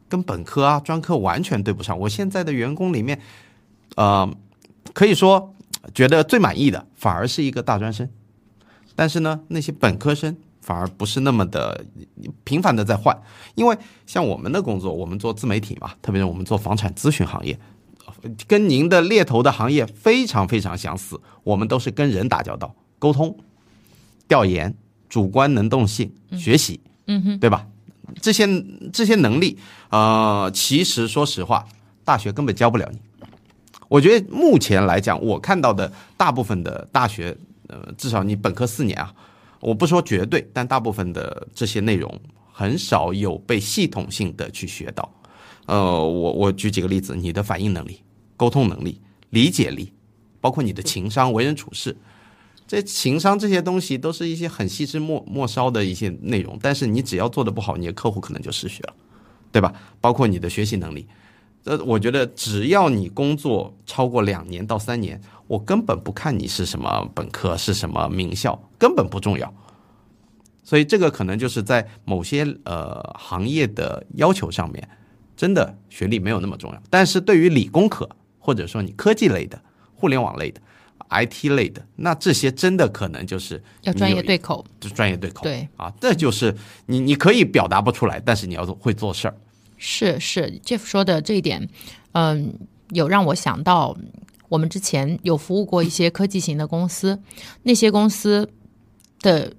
跟本科啊、专科完全对不上。我现在的员工里面，呃，可以说觉得最满意的反而是一个大专生，但是呢，那些本科生反而不是那么的频繁的在换，因为像我们的工作，我们做自媒体嘛，特别是我们做房产咨询行业，跟您的猎头的行业非常非常相似，我们都是跟人打交道、沟通、调研、主观能动性、学习，嗯哼，对吧？这些这些能力，呃，其实说实话，大学根本教不了你。我觉得目前来讲，我看到的大部分的大学，呃，至少你本科四年啊，我不说绝对，但大部分的这些内容很少有被系统性的去学到。呃，我我举几个例子，你的反应能力、沟通能力、理解力，包括你的情商、为人处事，这情商这些东西都是一些很细枝末末梢的一些内容，但是你只要做的不好，你的客户可能就失学了，对吧？包括你的学习能力。呃，我觉得只要你工作超过两年到三年，我根本不看你是什么本科，是什么名校，根本不重要。所以这个可能就是在某些呃行业的要求上面，真的学历没有那么重要。但是对于理工科或者说你科技类的、互联网类的、IT 类的，那这些真的可能就是要专业对口。就专业对口。对啊，这就是你你可以表达不出来，但是你要会做事儿。是是，Jeff 说的这一点，嗯，有让我想到，我们之前有服务过一些科技型的公司，那些公司的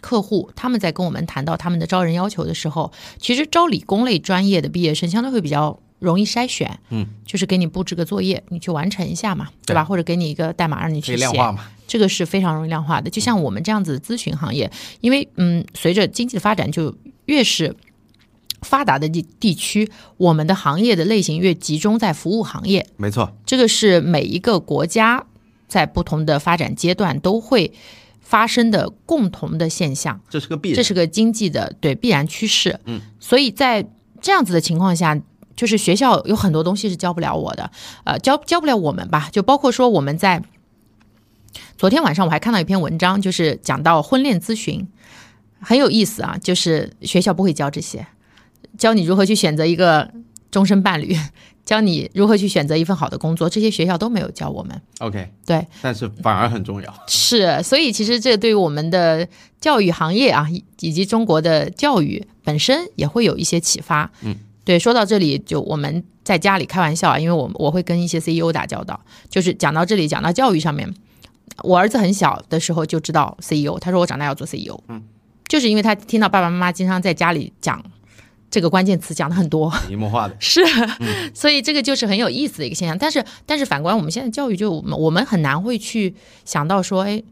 客户，他们在跟我们谈到他们的招人要求的时候，其实招理工类专业的毕业生相对会比较容易筛选，嗯，就是给你布置个作业，你去完成一下嘛，对吧？或者给你一个代码让你去写，量化嘛？这个是非常容易量化的。就像我们这样子咨询行业，因为嗯，随着经济的发展，就越是发达的地地区，我们的行业的类型越集中在服务行业。没错，这个是每一个国家在不同的发展阶段都会发生的共同的现象。这是个必然。这是个经济的对必然趋势。嗯，所以在这样子的情况下，就是学校有很多东西是教不了我的，呃，教教不了我们吧，就包括说我们在昨天晚上我还看到一篇文章，就是讲到婚恋咨询，很有意思啊，就是学校不会教这些，教你如何去选择一个终身伴侣，[laughs] 教你如何去选择一份好的工作，这些学校都没有教我们。OK，对，但是反而很重要。是，所以其实这对于我们的教育行业啊，以以及中国的教育本身也会有一些启发。嗯，对，说到这里，就我们在家里开玩笑啊，因为我我会跟一些 CEO 打交道，就是讲到这里，讲到教育上面，我儿子很小的时候就知道 CEO，他说我长大要做 CEO。嗯，就是因为他听到爸爸妈妈经常在家里讲这个关键词讲的很多，潜移默化的，[laughs] 是，所以这个就是很有意思的一个现象。但是，但是反观我们现在教育就，我们我们很难会去想到说，哎，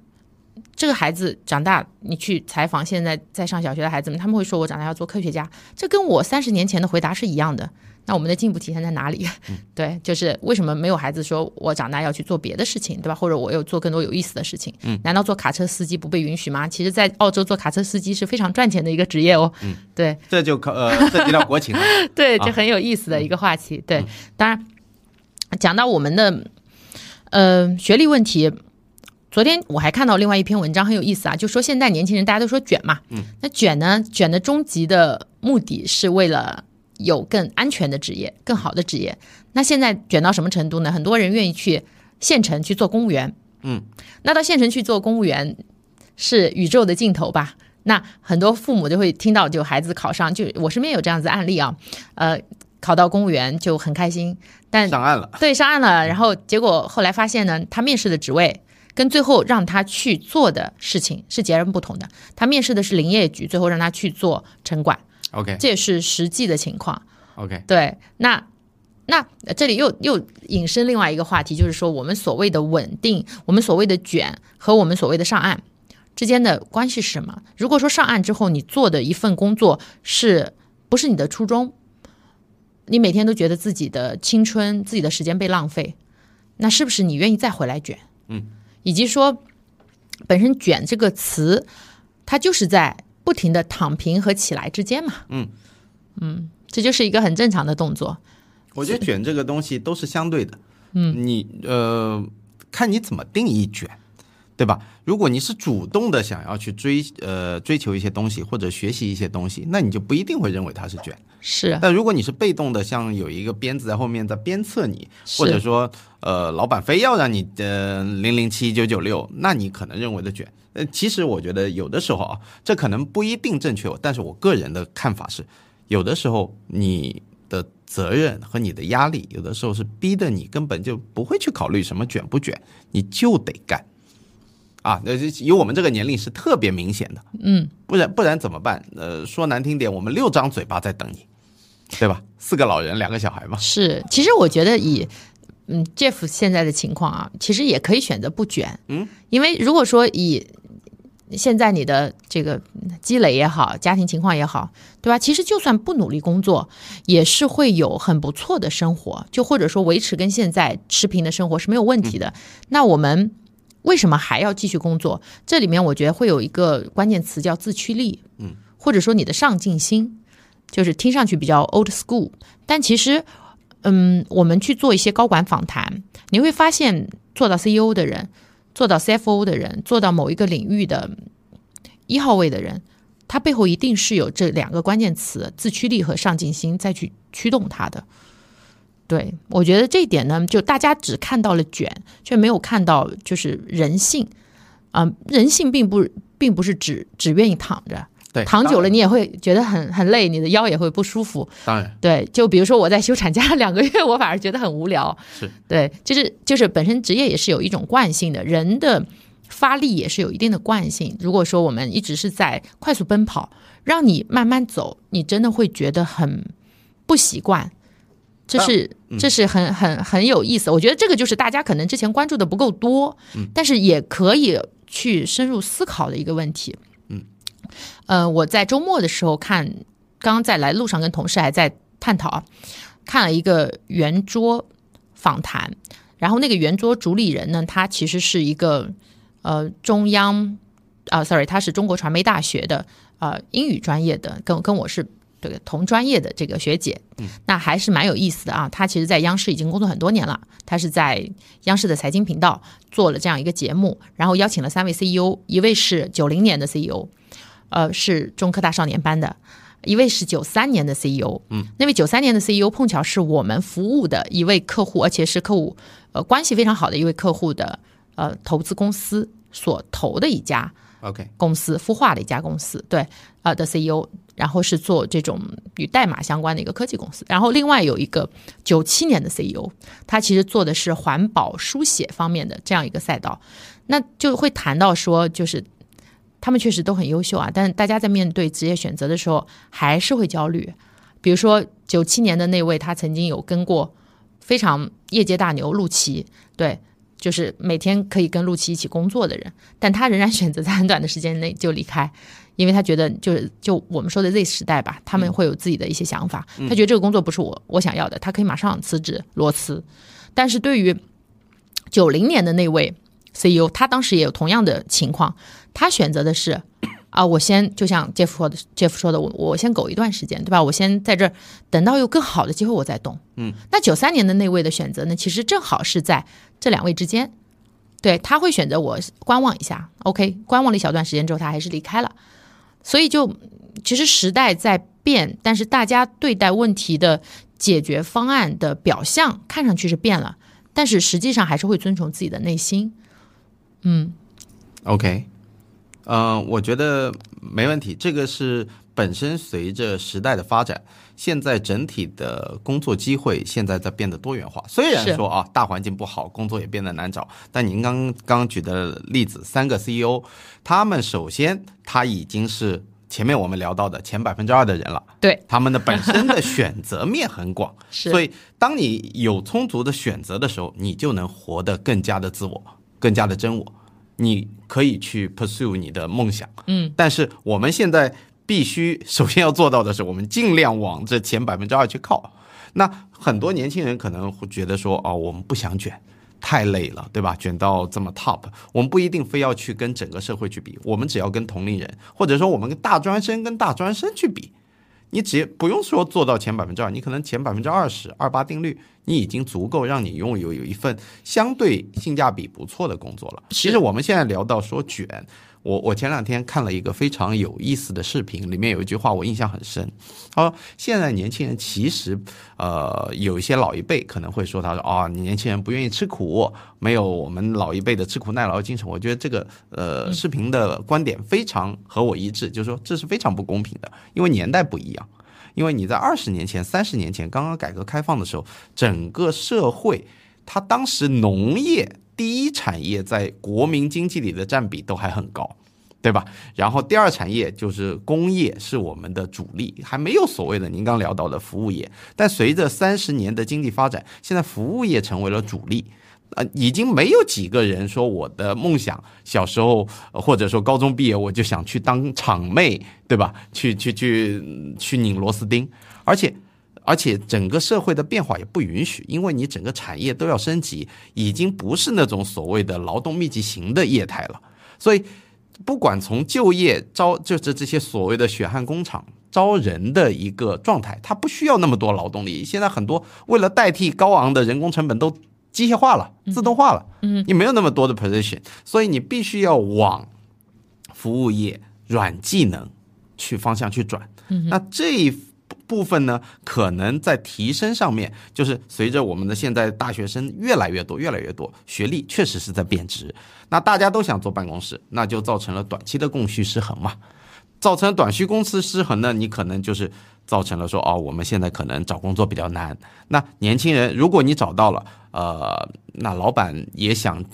这个孩子长大，你去采访现在在上小学的孩子们，他们会说我长大要做科学家，这跟我三十年前的回答是一样的。那我们的进步体现在哪里？[laughs] 对，就是为什么没有孩子说我长大要去做别的事情，对吧？或者我有做更多有意思的事情？嗯，难道做卡车司机不被允许吗？其实，在澳洲做卡车司机是非常赚钱的一个职业哦。嗯，[laughs] 对，这就可呃涉及到国情了。[laughs] 对，啊这很有意思的一个话题。对，当然讲到我们的呃学历问题，昨天我还看到另外一篇文章很有意思啊，就说现在年轻人大家都说卷嘛，嗯，那卷呢，卷的终极的目的是为了有更安全的职业、更好的职业。那现在卷到什么程度呢？很多人愿意去县城去做公务员，嗯，那到县城去做公务员是宇宙的尽头吧？那很多父母就会听到，就孩子考上，就我身边有这样子案例啊，呃，考到公务员就很开心，但上岸了，对上岸了，然后结果后来发现呢，他面试的职位跟最后让他去做的事情是截然不同的。他面试的是林业局，最后让他去做城管，OK 这也是实际的情况。OK，对，那那呃这里又又引申另外一个话题，就是说我们所谓的稳定，我们所谓的卷和我们所谓的上岸之间的关系是什么？如果说上岸之后你做的一份工作是不是你的初衷，你每天都觉得自己的青春、自己的时间被浪费，那是不是你愿意再回来卷？嗯，以及说本身“卷”这个词，它就是在不停的躺平和起来之间嘛。嗯嗯，这就是一个很正常的动作。我觉得卷这个东西都是相对的。嗯，你呃，看你怎么定义卷。对吧？如果你是主动的想要去追呃追求一些东西或者学习一些东西，那你就不一定会认为它是卷。是但如果你是被动的，像有一个鞭子在后面在鞭策你，或者说呃老板非要让你呃零零七九九六，那你可能认为的卷。呃，其实我觉得有的时候啊，这可能不一定正确，但是我个人的看法是，有的时候你的责任和你的压力，有的时候是逼得你根本就不会去考虑什么卷不卷，你就得干。啊，那以我们这个年龄是特别明显的，嗯，不然不然怎么办？呃，说难听点，我们六张嘴巴在等你，对吧？四个老人，两个小孩嘛。是。其实我觉得以嗯 Jeff 现在的情况啊，其实也可以选择不卷，嗯，因为如果说以现在你的这个积累也好，家庭情况也好，对吧？其实就算不努力工作，也是会有很不错的生活，就或者说维持跟现在持平的生活是没有问题的。那我们为什么还要继续工作？这里面我觉得会有一个关键词叫自驱力，嗯，或者说你的上进心，就是听上去比较 old school，但其实，嗯，我们去做一些高管访谈，你会发现做到 CEO 的人，做到 CFO 的人，做到某一个领域的一号位的人，他背后一定是有这两个关键词：自驱力和上进心，再去驱动他的。对我觉得这一点呢，就大家只看到了卷，却没有看到就是人性。啊、人性并不并不是只只愿意躺着，对，躺久了你也会觉得很很累，你的腰也会不舒服。当然对，就比如说我在休产假两个月，我反而觉得很无聊。是对，就是就是本身职业也是有一种惯性的，人的发力也是有一定的惯性。如果说我们一直是在快速奔跑，让你慢慢走，你真的会觉得很不习惯。这是这是很很很有意思，我觉得这个就是大家可能之前关注的不够多，但是也可以去深入思考的一个问题。嗯，呃，我在周末的时候看，刚刚在来路上跟同事还在探讨啊，看了一个圆桌访谈，然后那个圆桌主理人呢，他其实是一个呃中央啊、s o r r y 他是中国传媒大学的呃英语专业的，跟跟我是这个同专业的这个学姐，那还是蛮有意思的啊。她其实，在央视已经工作很多年了，她是在央视的财经频道做了这样一个节目，然后邀请了三位 CEO，一位是九零年的 CEO，呃，是中科大少年班的。一位是九三年的 CEO，嗯，那位九三年的 CEO 碰巧是我们服务的一位客户，而且是客户呃关系非常好的一位客户的呃投资公司所投的一家 OK，公司，孵化的一家公司，对，呃的 CEO，然后是做这种与代码相关的一个科技公司。然后另外有一个九七年的 CEO，他其实做的是环保书写方面的这样一个赛道，那就会谈到说，就是他们确实都很优秀啊，但是大家在面对职业选择的时候还是会焦虑。比如说九七年的那位，他曾经有跟过非常业界大牛陆琪，对。就是每天可以跟陆琪一起工作的人，但他仍然选择在很短的时间内就离开，因为他觉得就是就我们说的 Z 时代吧，他们会有自己的一些想法，他觉得这个工作不是我我想要的，他可以马上辞职裸辞。但是对于九零年的那位 CEO，他当时也有同样的情况，他选择的是 [coughs] 啊，我先就像 Jeff 说的，Jeff 说的，我我先苟一段时间，对吧？我先在这儿等到有更好的机会我再动。嗯，那九三年的那位的选择呢，其实正好是在这两位之间，对他会选择我观望一下，OK，观望了一小段时间之后，他还是离开了。所以就其实时代在变，但是大家对待问题的解决方案的表象看上去是变了，但是实际上还是会遵从自己的内心。嗯，OK，呃，我觉得没问题。这个是本身随着时代的发展，现在整体的工作机会现在在变得多元化。虽然说啊，大环境不好，工作也变得难找，但您刚刚刚举的例子，三个 CEO，他们首先他已经是前面我们聊到的前百分之二的人了。对，他们的本身的选择面很广，[laughs] 是所以当你有充足的选择的时候，你就能活得更加的自我，更加的真我。你可以去 pursue 你的梦想，嗯，但是我们现在必须首先要做到的是，我们尽量往这前百分之二去靠。那很多年轻人可能会觉得说，哦，我们不想卷，太累了，对吧？卷到这么 top，我们不一定非要去跟整个社会去比，我们只要跟同龄人，或者说我们跟大专生跟大专生去比，你只不用说做到前百分之二，你可能前百分之二十二八定律，你已经足够让你拥有有一份相对性价比不错的工作了。其实我们现在聊到说卷。我我前两天看了一个非常有意思的视频，里面有一句话我印象很深。他说：“现在年轻人其实，呃，有一些老一辈可能会说，他说啊，你年轻人不愿意吃苦，没有我们老一辈的吃苦耐劳的精神。”我觉得这个呃视频的观点非常和我一致，就是说这是非常不公平的，因为年代不一样。因为你在二十年前、三十年前刚刚改革开放的时候，整个社会它当时农业。第一产业在国民经济里的占比都还很高，对吧？然后第二产业就是工业，是我们的主力，还没有所谓的您刚聊到的服务业。但随着三十年的经济发展，现在服务业成为了主力，呃，已经没有几个人说我的梦想小时候或者说高中毕业我就想去当厂妹，对吧？去去去去拧螺丝钉，而且。而且整个社会的变化也不允许，因为你整个产业都要升级，已经不是那种所谓的劳动密集型的业态了。所以，不管从就业招，就是这些所谓的血汗工厂招人的一个状态，它不需要那么多劳动力。现在很多为了代替高昂的人工成本，都机械化了、自动化了。嗯，你没有那么多的 position，所以你必须要往服务业、软技能去方向去转。嗯，那这一。部分呢，可能在提升上面，就是随着我们的现在大学生越来越多，越来越多，学历确实是在贬值。那大家都想坐办公室，那就造成了短期的供需失衡嘛。造成短需公司失衡呢，你可能就是造成了说，哦，我们现在可能找工作比较难。那年轻人，如果你找到了，呃，那老板也想，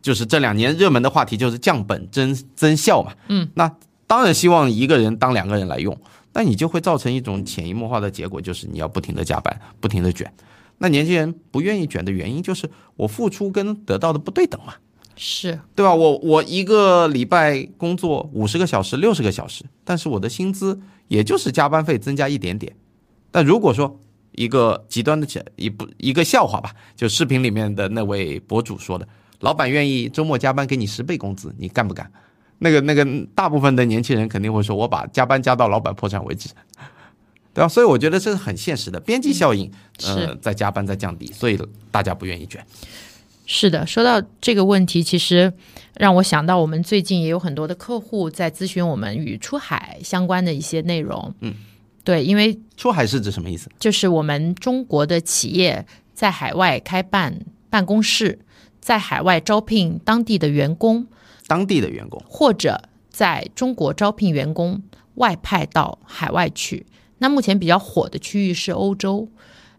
就是这两年热门的话题就是降本增增效嘛。嗯，那当然希望一个人当两个人来用。那你就会造成一种潜移默化的结果，就是你要不停的加班，不停的卷。那年轻人不愿意卷的原因，就是我付出跟得到的不对等嘛，是对吧？我我一个礼拜工作五十个小时、六十个小时，但是我的薪资也就是加班费增加一点点。但如果说一个极端的一不一个笑话吧，就视频里面的那位博主说的，老板愿意周末加班给你十倍工资，你干不干？那个那个，大部分的年轻人肯定会说：“我把加班加到老板破产为止，[laughs] 对吧？”所以我觉得这是很现实的边际效应，呃，在加班在降低，所以大家不愿意卷。是的，说到这个问题，其实让我想到，我们最近也有很多的客户在咨询我们与出海相关的一些内容。嗯，对，因为出海是指什么意思？就是我们中国的企业在海外开办办公室，在海外招聘当地的员工。当地的员工，或者在中国招聘员工外派到海外去。那目前比较火的区域是欧洲，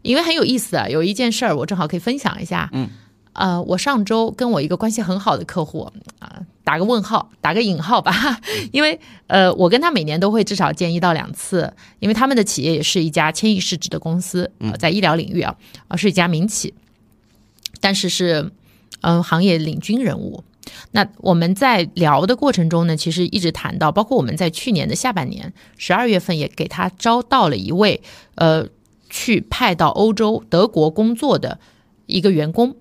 因为很有意思啊。有一件事儿，我正好可以分享一下。嗯，呃，我上周跟我一个关系很好的客户啊，打个问号，打个引号吧，[laughs] 因为呃，我跟他每年都会至少见一到两次，因为他们的企业也是一家千亿市值的公司，在医疗领域啊，啊，是一家民企，但是是嗯，行业领军人物。那我们在聊的过程中呢，其实一直谈到，包括我们在去年的下半年十二月份也给他招到了一位，呃，去派到欧洲德国工作的一个员工。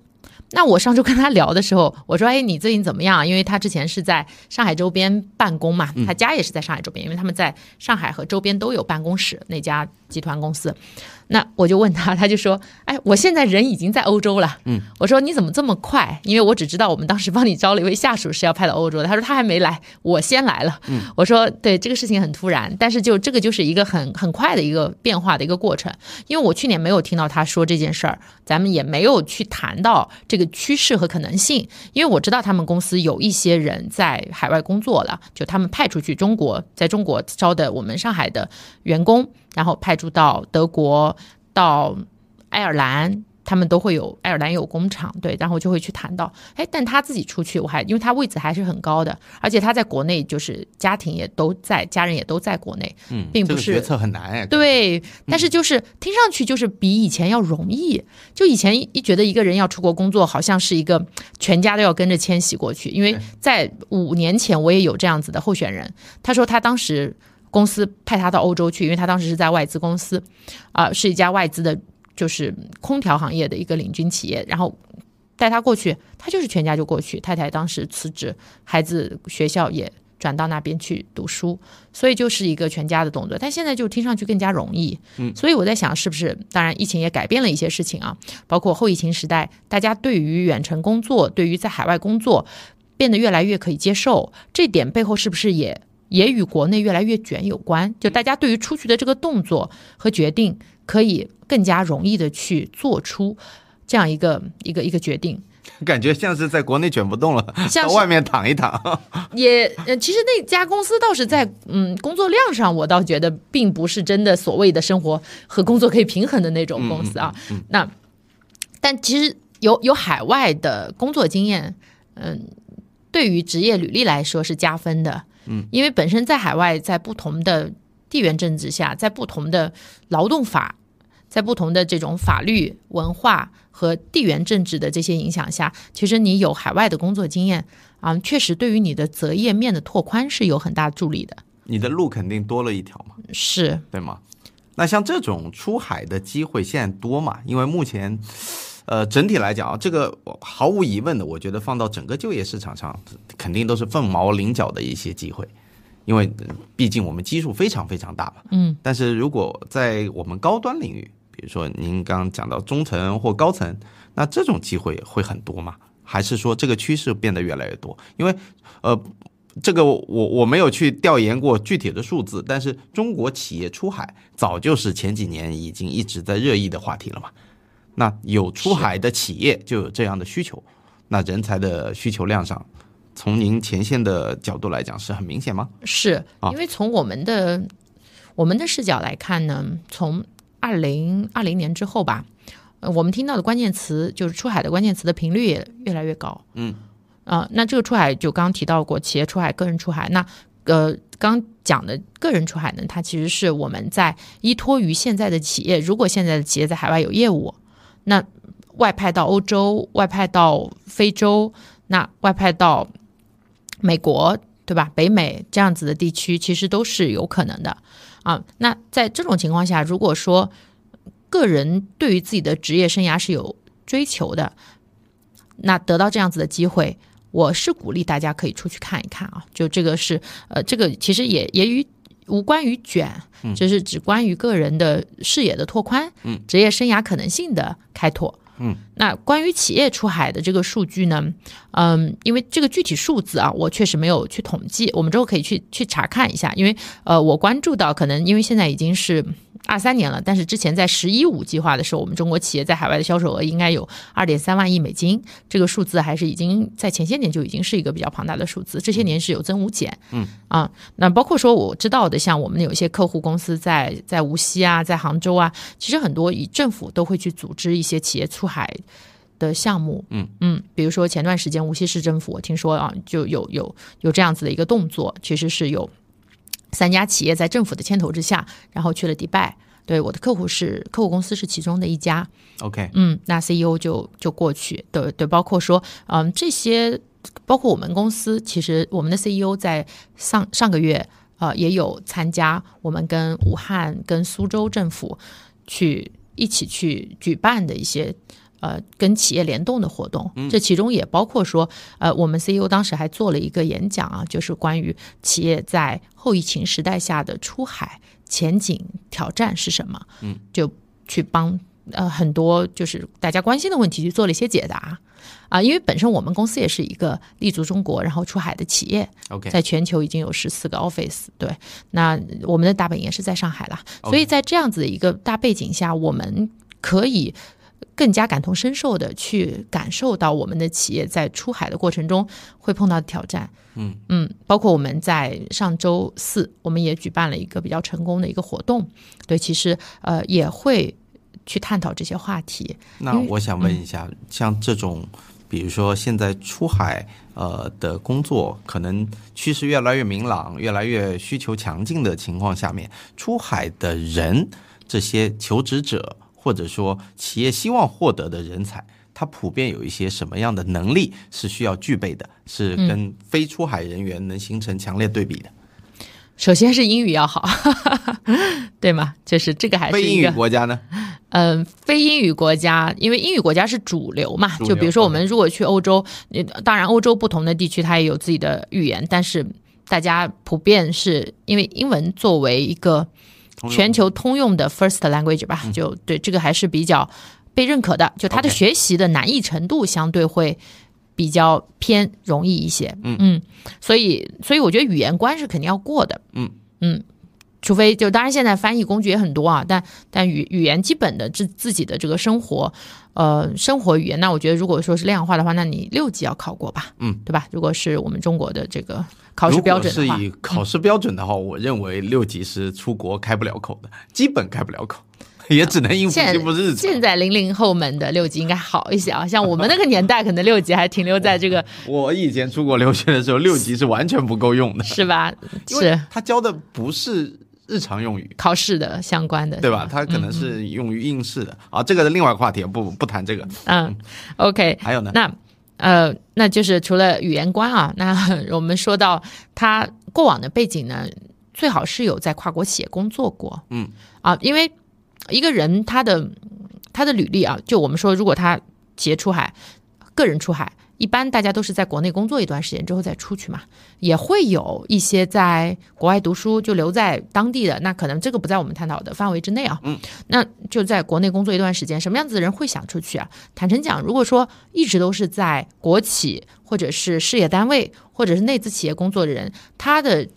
那我上周跟他聊的时候，我说：“哎，你最近怎么样？”因为他之前是在上海周边办公嘛，他家也是在上海周边，因为他们在上海和周边都有办公室那家集团公司。那我就问他，[laughs] 他就说：“哎，我现在人已经在欧洲了。”嗯，我说：“你怎么这么快？”因为我只知道我们当时帮你招了一位下属是要派到欧洲的。他说他还没来，我先来了。嗯，我说：“对，这个事情很突然，但是就这个就是一个很很快的一个变化的一个过程。因为我去年没有听到他说这件事儿，咱们也没有去谈到这个趋势和可能性。因为我知道他们公司有一些人在海外工作了，就他们派出去中国，在中国招的我们上海的员工。然后派驻到德国、到爱尔兰，他们都会有爱尔兰有工厂，对，然后就会去谈到，哎，但他自己出去，我还因为他位置还是很高的，而且他在国内就是家庭也都在，家人也都在国内，嗯，并不是决策很难哎，对，但是就是听上去就是比以前要容易，就以前一觉得一个人要出国工作，好像是一个全家都要跟着迁徙过去，因为在五年前我也有这样子的候选人，他说他当时。公司派他到欧洲去，因为他当时是在外资公司，啊，是一家外资的，就是空调行业的一个领军企业。然后带他过去，他就是全家就过去，太太当时辞职，孩子学校也转到那边去读书，所以就是一个全家的动作。但现在就听上去更加容易，嗯，所以我在想，是不是？当然，疫情也改变了一些事情啊，包括后疫情时代，大家对于远程工作，对于在海外工作，变得越来越可以接受。这点背后是不是也也与国内越来越卷有关？就大家对于出去的这个动作和决定，可以更加容易的去做出这样一个一个一个决定。感觉像是在国内卷不动了，像到外面躺一躺。也呃，其实那家公司倒是在嗯工作量上，我倒觉得并不是真的所谓的生活和工作可以平衡的那种公司啊。那但其实有有海外的工作经验，嗯，对于职业履历来说是加分的。嗯，因为本身在海外，在不同的地缘政治下，在不同的劳动法。在不同的这种法律、文化和地缘政治的这些影响下，其实你有海外的工作经验啊，确实对于你的择业面的拓宽是有很大助力的。你的路肯定多了一条嘛，是对吗？那像这种出海的机会现在多嘛？因为目前，呃，整体来讲啊，这个毫无疑问的，我觉得放到整个就业市场上，肯定都是凤毛麟角的一些机会，因为毕竟我们基数非常非常大嘛。嗯，但是如果在我们高端领域，比如说您刚刚讲到中层或高层，那这种机会会很多吗？还是说这个趋势变得越来越多？因为，呃，这个我我没有去调研过具体的数字，但是中国企业出海早就是前几年已经一直在热议的话题了嘛。那有出海的企业就有这样的需求，那人才的需求量上，从您前线的角度来讲是很明显吗？是因为从我们的我们的视角来看呢，从二零二零年之后吧，呃，我们听到的关键词就是出海的关键词的频率也越来越高。嗯，啊，那这个出海就刚提到过，企业出海、个人出海。那呃，刚讲的个人出海呢，它其实是我们在依托于现在的企业，如果现在的企业在海外有业务，那外派到欧洲、外派到非洲、那外派到美国，对吧？北美这样子的地区，其实都是有可能的。啊，那在这种情况下，如果说个人对于自己的职业生涯是有追求的，那得到这样子的机会，我是鼓励大家可以出去看一看啊。就这个是，呃，这个其实也也与无关于卷，这是只关于个人的视野的拓宽，嗯，职业生涯可能性的开拓。嗯，那关于企业出海的这个数据呢？嗯，因为这个具体数字啊，我确实没有去统计，我们之后可以去去查看一下。因为呃，我关注到可能因为现在已经是。二三年了，但是之前在“十一五”计划的时候，我们中国企业在海外的销售额应该有二点三万亿美金，这个数字还是已经在前些年就已经是一个比较庞大的数字，这些年是有增无减。嗯啊，那包括说我知道的，像我们有一些客户公司在在无锡啊，在杭州啊，其实很多以政府都会去组织一些企业出海的项目。嗯嗯，比如说前段时间无锡市政府，我听说啊，就有有有这样子的一个动作，其实是有。三家企业在政府的牵头之下，然后去了迪拜。对，我的客户是客户公司是其中的一家。OK，嗯，那 CEO 就就过去。对对，包括说，嗯，这些包括我们公司，其实我们的 CEO 在上上个月呃也有参加我们跟武汉、跟苏州政府去一起去举办的一些。呃，跟企业联动的活动，这其中也包括说，呃，我们 CEO 当时还做了一个演讲啊，就是关于企业在后疫情时代下的出海前景挑战是什么，嗯，就去帮呃很多就是大家关心的问题去做了一些解答啊，因为本身我们公司也是一个立足中国然后出海的企业，OK，在全球已经有十四个 office，对，那我们的大本营是在上海了，所以在这样子的一个大背景下，我们可以。更加感同身受的去感受到我们的企业在出海的过程中会碰到的挑战，嗯嗯，包括我们在上周四，我们也举办了一个比较成功的一个活动，对，其实呃也会去探讨这些话题。那我想问一下，像这种，比如说现在出海呃的工作，可能趋势越来越明朗，越来越需求强劲的情况下面，出海的人这些求职者。或者说，企业希望获得的人才，他普遍有一些什么样的能力是需要具备的？是跟非出海人员能形成强烈对比的。首先是英语要好，[laughs] 对吗？就是这个还是非英语国家呢？嗯，[laughs] 非英语国家，因为英语国家是主流嘛。就比如说，我们如果去欧洲，当然欧洲不同的地区它也有自己的语言，但是大家普遍是因为英文作为一个全球通用的 first language 吧，嗯就对这个还是比较被认可的，就它的学习的难易程度相对会比较偏容易一些。嗯嗯所以所以我觉得语言关是肯定要过的。嗯嗯。除非就当然现在翻译工具也很多啊，但但语语言基本的自自己的这个生活，呃，生活语言，那我觉得如果说是量化的话，那你六级要考过吧，嗯，对吧？如果是我们中国的这个考试标准是以考试标准的话，我认为六级是出国开不了口的，基本开不了口，[laughs] 也只能应付现应付日子。现在零零后们的六级应该好一些啊，像我们那个年代，可能六级还停留在这个 [laughs] 我以前出国留学的时候，六级是完全不够用的，是吧？是他教的不是日常用语。考试的相关的，对吧？他可能是用于应试的、啊，这个是另外一个话题，不不谈这个。嗯，OK，还有呢，那呃，那就是除了语言观啊，[laughs] 那我们说到他过往的背景呢，最好是有在跨国企业工作过，嗯啊，因为一个人他的他的履历啊，就我们说，如果他企业出海，个人出海。一般大家都是在国内工作一段时间之后再出去嘛，也会有一些在国外读书就留在当地的，那可能这个不在我们探讨的范围之内啊。嗯，那就在国内工作一段时间，什么样子的人会想出去啊？坦诚讲，如果说一直都是在国企或者是事业单位或者是内资企业工作的人，他的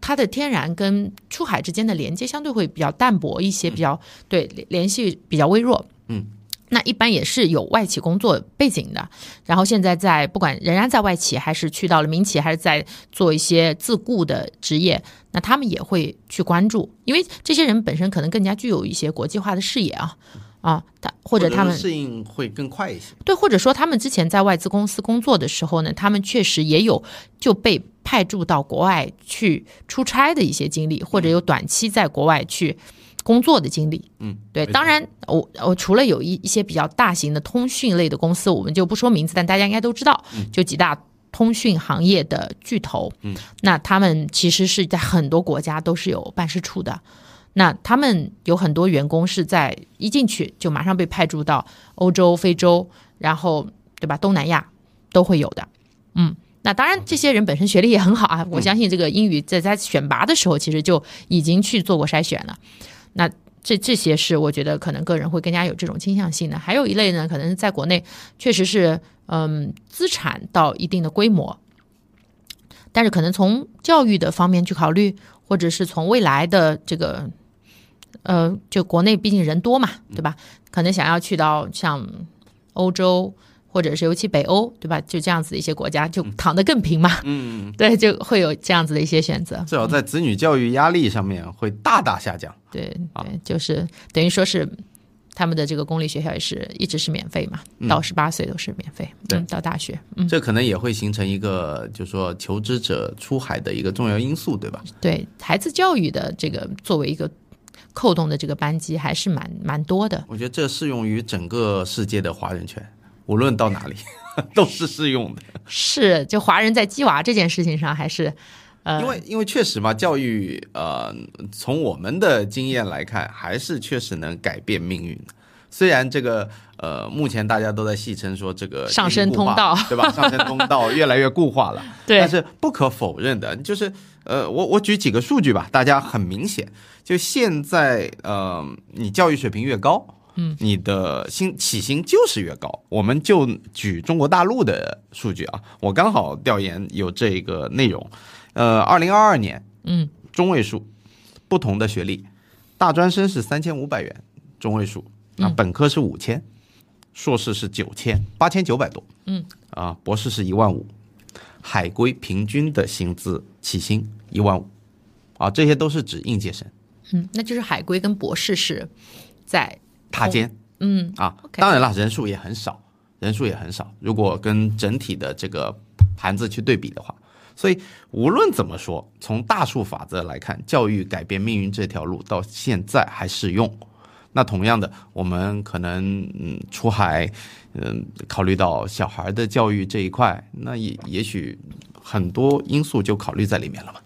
他的天然跟出海之间的连接相对会比较淡薄一些，比较对联联系比较微弱。嗯。那一般也是有外企工作背景的，然后现在在不管仍然在外企，还是去到了民企，还是在做一些自雇的职业，那他们也会去关注，因为这些人本身可能更加具有一些国际化的视野啊啊，他或者他们适应会更快一些。对，或者说他们之前在外资公司工作的时候呢，他们确实也有就被派驻到国外去出差的一些经历，或者有短期在国外去工作的经历。嗯，对，当然，我我除了有一一些比较大型的通讯类的公司，我们就不说名字，但大家应该都知道，就几大通讯行业的巨头，嗯，那他们其实是在很多国家都是有办事处的。那他们有很多员工是在一进去就马上被派驻到欧洲、非洲，然后对吧，东南亚都会有的。嗯，那当然，这些人本身学历也很好啊，我相信这个英语在在选拔的时候其实就已经去做过筛选了。那这这些是我觉得可能个人会更加有这种倾向性的。还有一类呢，可能在国内确实是嗯资产到一定的规模，但是可能从教育的方面去考虑，或者是从未来的这个呃，就国内毕竟人多嘛，对吧？可能想要去到像欧洲。或者是尤其北欧，对吧？就这样子的一些国家，就躺得更平嘛。嗯，[laughs] 对，就会有这样子的一些选择。至少在子女教育压力上面会大大下降。对啊对，就是等于说是他们的这个公立学校也是一直是免费嘛，嗯到十八岁都是免费，对嗯，到大学，嗯，这可能也会形成一个，就是说求职者出海的一个重要因素，对吧？对孩子教育的这个作为一个扣动的这个班级还是蛮蛮多的。我觉得这适用于整个世界的华人圈，无论到哪里 [laughs] 都是适用的。是，就华人在鸡娃这件事情上还是，呃，因为因为确实嘛，教育呃，从我们的经验来看，还是确实能改变命运的。虽然这个呃，目前大家都在戏称说这个上升通道对吧？[laughs] 上升通道越来越固化了。[laughs] 对但是不可否认的，就是呃，我我举几个数据吧，大家很明显，就现在呃，你教育水平越高，嗯，你的薪起薪就是越高。我们就举中国大陆的数据啊，我刚好调研有这个内容，呃，二零二二年，嗯，中位数，不同的学历，大专生是三千五百元，中位数，那，本科是五千，硕士是九千，八千九百多，嗯，啊，博士是一万五，海归平均的薪资起薪一万五，啊，这些都是指应届生。嗯，那就是海归跟博士是在踏尖，嗯啊当然了，人数也很少，人数也很少。如果跟整体的这个盘子去对比的话，所以无论怎么说，从大数法则来看，教育改变命运这条路到现在还适用。那同样的，我们可能嗯出海，嗯考虑到小孩的教育这一块，那也也许很多因素就考虑在里面了嘛。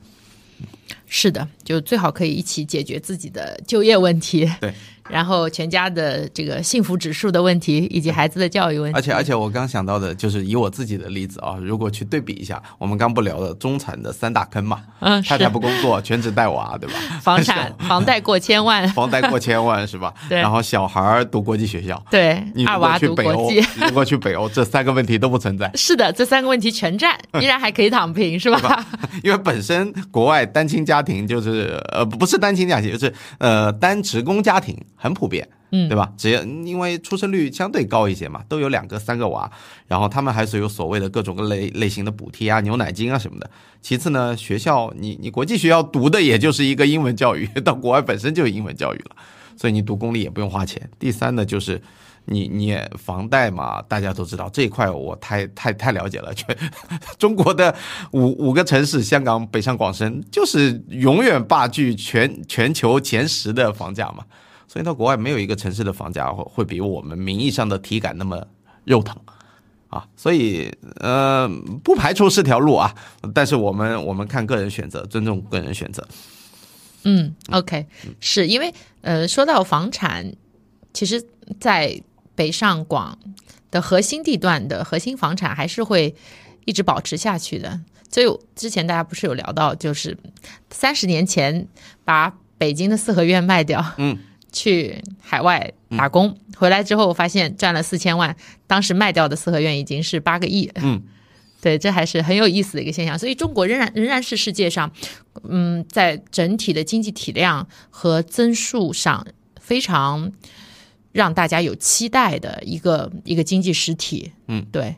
是的，就最好可以一起解决自己的就业问题。对，然后全家的这个幸福指数的问题，以及孩子的教育问题。而且而且，我刚想到的就是以我自己的例子啊，如果去对比一下，我们刚不聊的中产的三大坑嘛，嗯，太太不工作，全职带娃，对吧？[laughs] 房产 [laughs] 房贷过千万，[laughs] 房贷过千万是吧？对。然后小孩读国际学校，对，二娃读国际，如果去北欧，这三个问题都不存在。是的，这三个问题全占，依然还可以躺平，是吧？因为本身国外单亲家庭就是呃不是单亲家庭，就是呃单职工家庭很普遍。嗯，对吧？只要因为出生率相对高一些嘛，都有两个、三个娃，然后他们还是有所谓的各种各类类型的补贴啊、牛奶金啊什么的。其次呢，学校你你国际学校读的也就是一个英文教育，[laughs] 到国外本身就是英文教育了，所以你读公立也不用花钱。第三呢，就是你你房贷嘛，大家都知道这一块我太太太了解了，全 [laughs] 中国的五五个城市，香港、北上广深，就是永远霸据全全球前十的房价嘛。所以到国外没有一个城市的房价会会比我们名义上的体感那么肉疼，啊，所以呃不排除是条路啊，但是我们我们看个人选择，尊重个人选择。嗯，OK，是因为呃说到房产，其实，在北上广的核心地段的核心房产还是会一直保持下去的。所以之前大家不是有聊到，就是三十年前把北京的四合院卖掉，嗯。去海外打工，回来之后发现赚了四千万，当时卖掉的四合院已经是八个亿。嗯，[laughs] 对，这还是很有意思的一个现象。所以中国仍然仍然是世界上，嗯，在整体的经济体量和增速上非常让大家有期待的一个一个经济实体。嗯，对。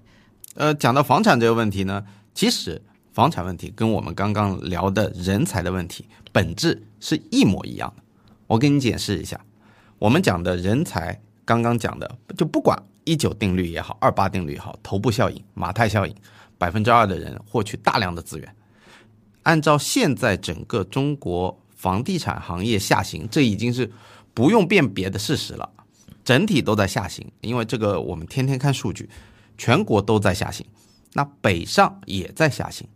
呃，讲到房产这个问题呢，其实房产问题跟我们刚刚聊的人才的问题本质是一模一样的。我给你解释一下。我们讲的人才，刚刚讲的，就不管一九定律也好，二八定律也好，头部效应、马太效应，百分之二的人获取大量的资源。按照现在整个中国房地产行业下行，这已经是不用辨别的事实了，整体都在下行。因为这个我们天天看数据，全国都在下行，那北上也在下行。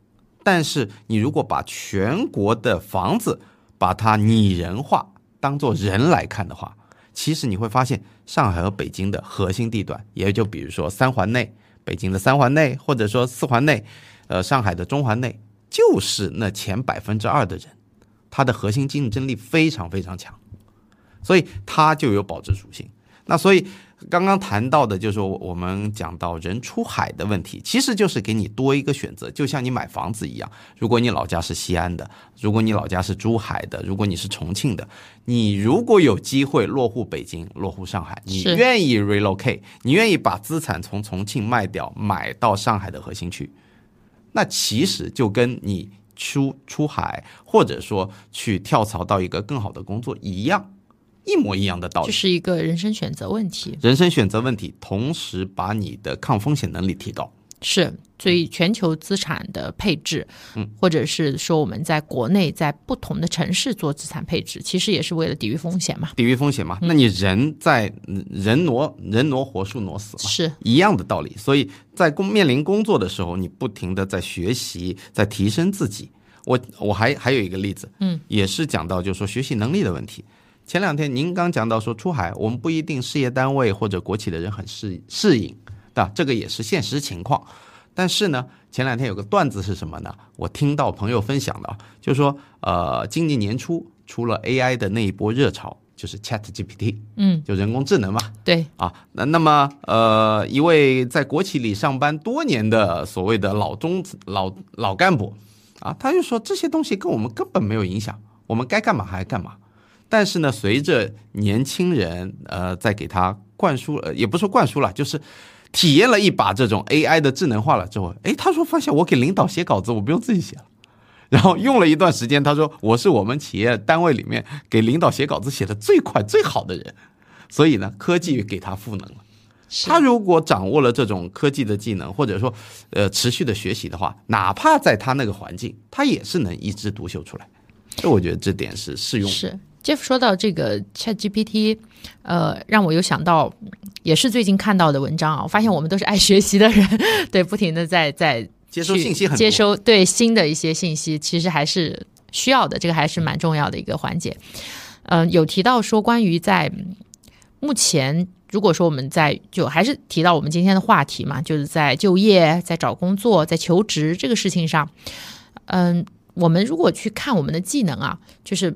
但是你如果把全国的房子把它拟人化，当做人来看的话，其实你会发现，上海和北京的核心地段，也就比如说三环内，北京的三环内，或者说四环内，呃，上海的中环内，就是那前百分之二的人，它的核心竞争力非常非常强，所以它就有保值属性。那所以。刚刚谈到的就是我们讲到人出海的问题，其实就是给你多一个选择，就像你买房子一样。如果你老家是西安的，如果你老家是珠海的，如果你是重庆的，你如果有机会落户北京、落户上海，你愿意 relocate，你愿意把资产从重庆卖掉，买到上海的核心区，那其实就跟你出出海，或者说去跳槽到一个更好的工作一样。一模一样的道理，这是一个人生选择问题。人生选择问题，同时把你的抗风险能力提高。是，所以全球资产的配置，嗯，或者是说我们在国内在不同的城市做资产配置，其实也是为了抵御风险嘛。抵御风险嘛？那你人在人挪人挪活，树挪死嘛，是一样的道理。所以在工面临工作的时候，你不停的在学习，在提升自己。我我还还有一个例子，嗯，也是讲到就是说学习能力的问题。前两天您刚讲到说出海，我们不一定事业单位或者国企的人很适适应，对吧？这个也是现实情况。但是呢，前两天有个段子是什么呢？我听到朋友分享的，就是说，呃，今年年初出了 AI 的那一波热潮，就是 Chat GPT，嗯，就人工智能嘛。对啊，那那么呃，一位在国企里上班多年的所谓的老中老老干部啊，他就说这些东西跟我们根本没有影响，我们该干嘛还干嘛。但是呢，随着年轻人呃在给他灌输，呃也不说灌输了，就是体验了一把这种 AI 的智能化了之后，哎，他说发现我给领导写稿子，我不用自己写了。然后用了一段时间，他说我是我们企业单位里面给领导写稿子写的最快最好的人。所以呢，科技给他赋能了。他如果掌握了这种科技的技能，或者说呃持续的学习的话，哪怕在他那个环境，他也是能一枝独秀出来。这我觉得这点是适用。是。Jeff 说到这个 Chat GPT，呃，让我又想到，也是最近看到的文章啊。我发现我们都是爱学习的人，[laughs] 对，不停的在在接收信息，接收对新的一些信息，其实还是需要的，这个还是蛮重要的一个环节。嗯、有提到说关于在嗯目前，如果说我们在就还是提到我们今天的话题嘛，就是在就业、在找工作、在求职这个事情上，嗯，我们如果去看我们的技能啊，就是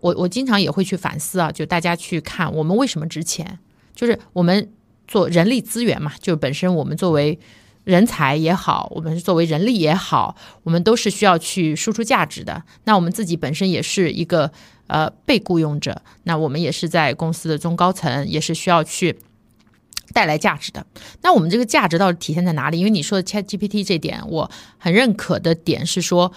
我我经常也会去反思啊，就大家去看我们为什么值钱，就是我们做人力资源嘛，就本身我们作为人才也好，我们作为人力也好，我们都是需要去输出价值的。那我们自己本身也是一个呃被雇佣者，那我们也是在公司的中高层，也是需要去。带来价值的，那我们这个价值到底体现在哪里？因为你说的 Chat GPT 这点，我很认可的点是说，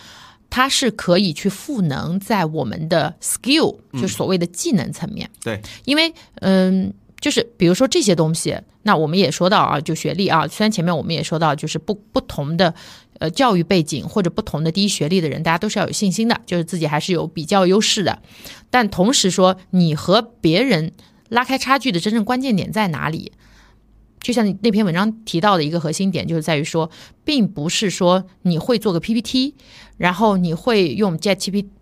它是可以去赋能在我们的 skill，就是所谓的技能层面。对，因为嗯，就是比如说这些东西，那我们也说到啊，就学历啊，虽然前面我们也说到，就是不不同的呃教育背景或者不同的低学历的人，大家都是要有信心的，就是自己还是有比较优势的。但同时说，你和别人拉开差距的真正关键点在哪里？就像那篇文章提到的一个核心点，就是在于说，并不是说你会做个 PPT，然后你会用 Chat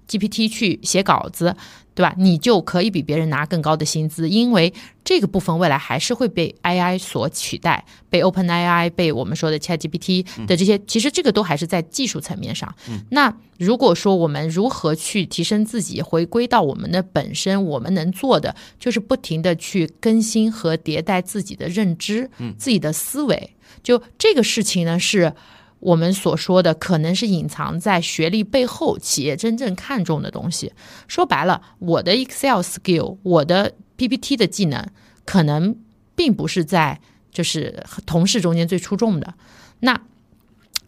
GPT 去写稿子，对吧？你就可以比别人拿更高的薪资，因为这个部分未来还是会被 AI 所取代，被 OpenAI、被我们说的 ChatGPT 的这些，其实这个都还是在技术层面上。那如果说我们如何去提升自己，回归到我们的本身，我们能做的就是不停的去更新和迭代自己的认知，自己的思维。就这个事情呢，是我们所说的，可能是隐藏在学历背后，企业真正看重的东西。说白了，我的 Excel skill，我的 PPT 的技能，可能并不是在就是同事中间最出众的。那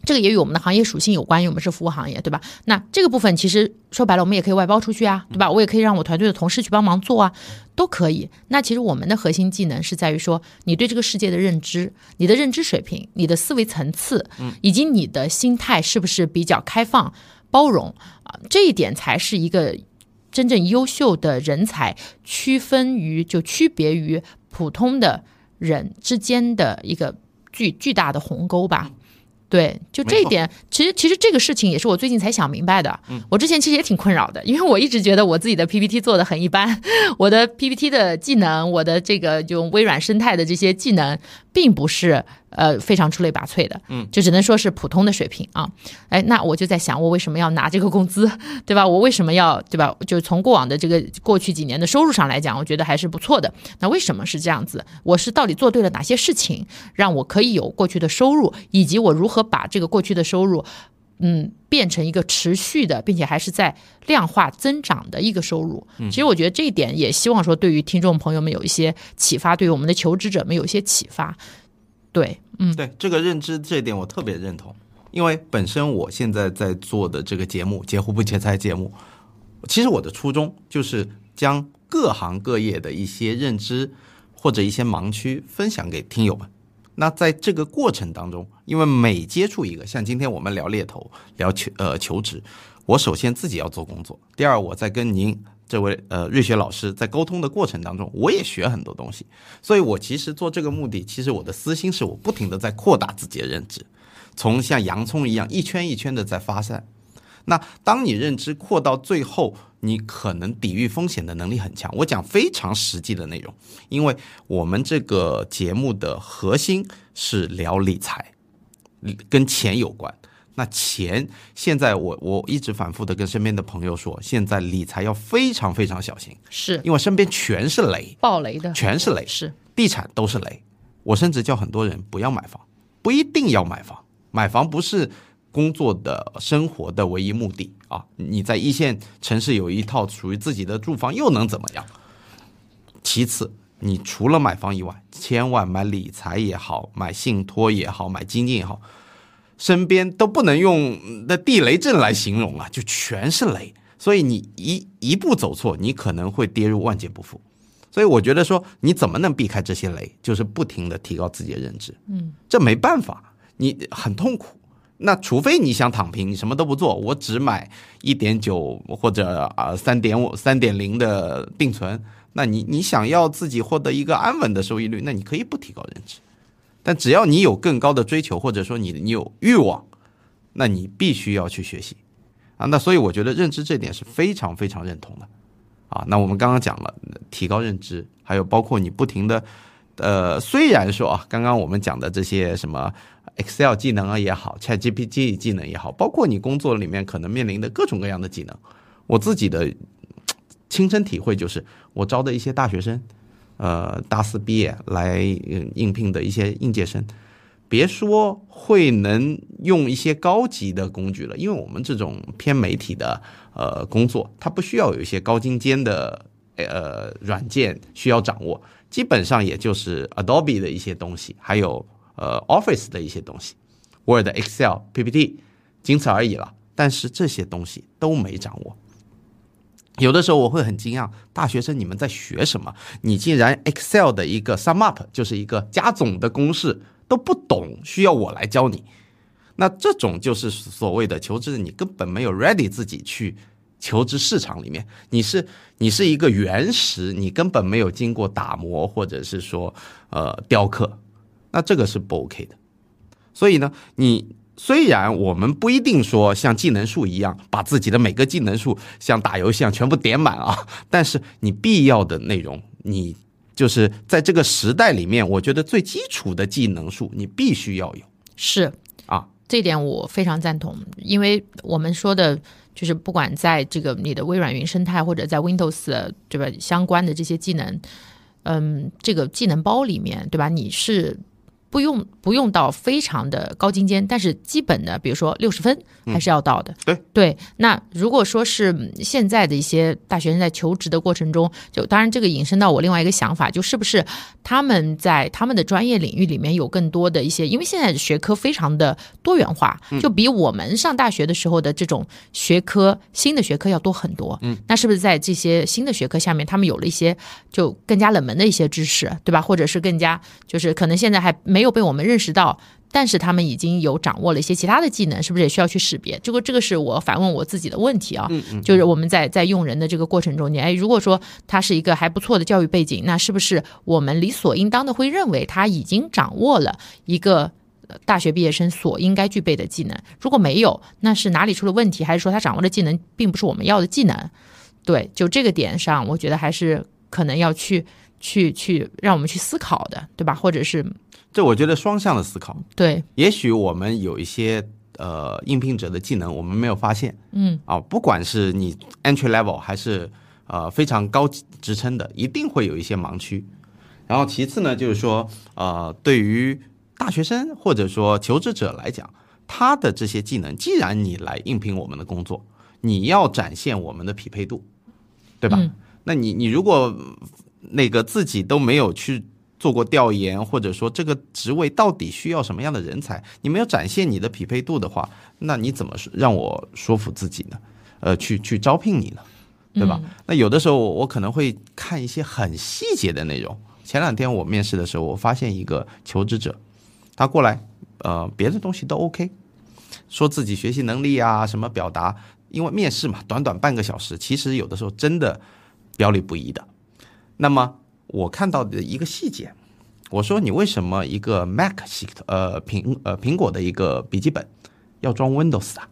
这个也与我们的行业属性有关，因为我们是服务行业，对吧？那这个部分其实说白了，我们也可以外包出去啊，对吧？我也可以让我团队的同事去帮忙做啊，都可以。那其实我们的核心技能是在于说，你对这个世界的认知、你的认知水平、你的思维层次，以及你的心态是不是比较开放、包容啊？这一点才是一个真正优秀的人才区分于就区别于普通的人之间的一个巨巨大的鸿沟吧。对，就这一点，其实其实这个事情也是我最近才想明白的。我之前其实也挺困扰的，因为我一直觉得我自己的 PPT 做的很一般，[laughs] 我的 PPT 的技能，我的这个就微软生态的这些技能，并不是呃非常出类拔萃的，嗯，就只能说是普通的水平啊。哎，那我就在想，我为什么要拿这个工资，对吧？我为什么要，对吧？就从过往的这个过去几年的收入上来讲，我觉得还是不错的。那为什么是这样子？我是到底做对了哪些事情，让我可以有过去的收入，以及我如何把这个过去的收入，嗯，变成一个持续的，并且还是在量化增长的一个收入。其实我觉得这一点也希望说，对于听众朋友们有一些启发，对于我们的求职者们有一些启发。对，嗯，对这个认知这一点我特别认同，因为本身我现在在做的这个节目《截胡不截财》节目，其实我的初衷就是将各行各业的一些认知或者一些盲区分享给听友们。那在这个过程当中，因为每接触一个，像今天我们聊猎头、聊求呃求职，我首先自己要做工作，第二我在跟您这位呃瑞雪老师在沟通的过程当中，我也学很多东西，所以我其实做这个目的，其实我的私心是我不停的在扩大自己的认知，从像洋葱一样一圈一圈的在发散。那当你认知扩到最后，你可能抵御风险的能力很强。我讲非常实际的内容，因为我们这个节目的核心是聊理财，跟钱有关。那钱现在我我一直反复的跟身边的朋友说，现在理财要非常非常小心，是因为身边全是雷，爆雷的，全是雷，是地产都是雷。我甚至叫很多人不要买房，不一定要买房，买房不是工作的生活的唯一目的啊！你在一线城市有一套属于自己的住房又能怎么样？其次，你除了买房以外，千万买理财也好，买信托也好，买基金也好，身边都不能用的地雷阵来形容啊，就全是雷。所以你一一步走错，你可能会跌入万劫不复。所以我觉得说，你怎么能避开这些雷，就是不停的提高自己的认知。嗯，这没办法，你很痛苦。那除非你想躺平，你什么都不做，我只买一点九或者啊三点五、三点零的定存，那你你想要自己获得一个安稳的收益率，那你可以不提高认知。但只要你有更高的追求，或者说你你有欲望，那你必须要去学习啊。那所以我觉得认知这点是非常非常认同的啊。那我们刚刚讲了提高认知，还有包括你不停的，呃，虽然说啊，刚刚我们讲的这些什么 Excel 技能啊也好，ChatGPT 技能也好，包括你工作里面可能面临的各种各样的技能，我自己的 [tsk] 亲身体会就是，我招的一些大学生，呃，大四毕业来应聘的一些应届生。别说会能用一些高级的工具了，因为我们这种偏媒体的呃工作，它不需要有一些高精尖的呃软件需要掌握，基本上也就是 Adobe 的一些东西，还有呃 Office 的一些东西，Word、Excel、PPT，仅此而已了。但是这些东西都没掌握，有的时候我会很惊讶，大学生你们在学什么？你竟然 Excel 的一个 Sum Up 就是一个加总的公式。都不懂，需要我来教你，那这种就是所谓的求职，你根本没有 ready 自己去求职市场里面，你是你是一个原石，你根本没有经过打磨或者是说呃雕刻，那这个是不 OK 的。所以呢，你虽然我们不一定说像技能树一样把自己的每个技能树像打游戏一样全部点满啊，但是你必要的内容你。就是在这个时代里面，我觉得最基础的技能树你必须要有。是啊，这点我非常赞同，因为我们说的就是不管在这个你的微软云生态，或者在 Windows 对吧相关的这些技能，嗯，这个技能包里面对吧，你是。不用不用到非常的高精尖，但是基本的，比如说六十分还是要到的。对对，那如果说是现在的一些大学生在求职的过程中，就当然这个引申到我另外一个想法，就是不是他们在他们的专业领域里面有更多的一些，因为现在的学科非常的多元化，就比我们上大学的时候的这种学科新的学科要多很多。嗯，那是不是在这些新的学科下面，他们有了一些就更加冷门的一些知识，对吧？或者是更加就是可能现在还没。没有被我们认识到，但是他们已经有掌握了一些其他的技能，是不是也需要去识别？这个这个是我反问我自己的问题啊。就是我们在在用人的这个过程中间，哎，如果说他是一个还不错的教育背景，那是不是我们理所应当的会认为他已经掌握了一个大学毕业生所应该具备的技能？如果没有，那是哪里出了问题？还是说他掌握的技能并不是我们要的技能？对，就这个点上，我觉得还是可能要去去去让我们去思考的，对吧？或者是。这我觉得双向的思考，对，也许我们有一些呃应聘者的技能我们没有发现，嗯，啊，不管是你 entry level 还是呃非常高职称的，一定会有一些盲区。然后其次呢，就是说呃对于大学生或者说求职者来讲，他的这些技能，既然你来应聘我们的工作，你要展现我们的匹配度，对吧？那你你如果那个自己都没有去。做过调研，或者说这个职位到底需要什么样的人才？你没有展现你的匹配度的话，那你怎么让我说服自己呢？呃，去去招聘你呢，对吧？那有的时候我可能会看一些很细节的内容。前两天我面试的时候，我发现一个求职者，他过来，呃，别的东西都 OK，说自己学习能力啊，什么表达，因为面试嘛，短短半个小时，其实有的时候真的表里不一的。那么。我看到的一个细节，我说你为什么一个 Mac 系统，呃苹呃苹果的一个笔记本要装 Windows 啊？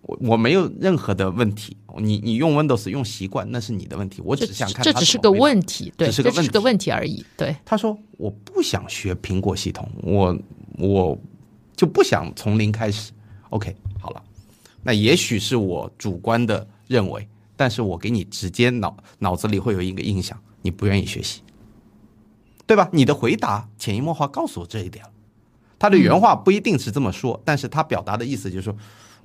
我我没有任何的问题，你你用 Windows 用习惯那是你的问题，我只想看这只是个问题，对，这只是个问题而已。对，他说我不想学苹果系统，我我就不想从零开始。OK，好了，那也许是我主观的认为，但是我给你直接脑脑子里会有一个印象。你不愿意学习，对吧？你的回答潜移默化告诉我这一点了。他的原话不一定是这么说，但是他表达的意思就是说，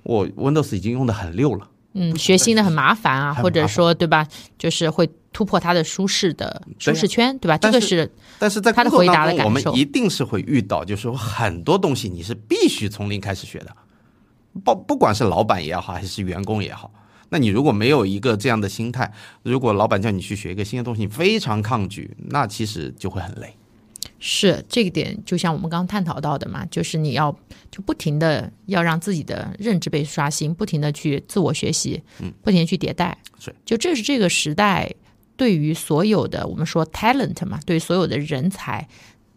我 Windows 已经用的很溜了。嗯，学新的很麻烦啊，或者说对吧？就是会突破他的舒适的舒适圈，对吧？这个是，但是在他的回答的感受，我们一定是会遇到，就是说很多东西你是必须从零开始学的，不不管是老板也好，还是员工也好。那你如果没有一个这样的心态，如果老板叫你去学一个新的东西，你非常抗拒，那其实就会很累。是这个点，就像我们刚刚探讨到的嘛，就是你要就不停的要让自己的认知被刷新，不停的去自我学习，嗯，不停的去迭代。是，就这是这个时代对于所有的我们说 talent 嘛，对所有的人才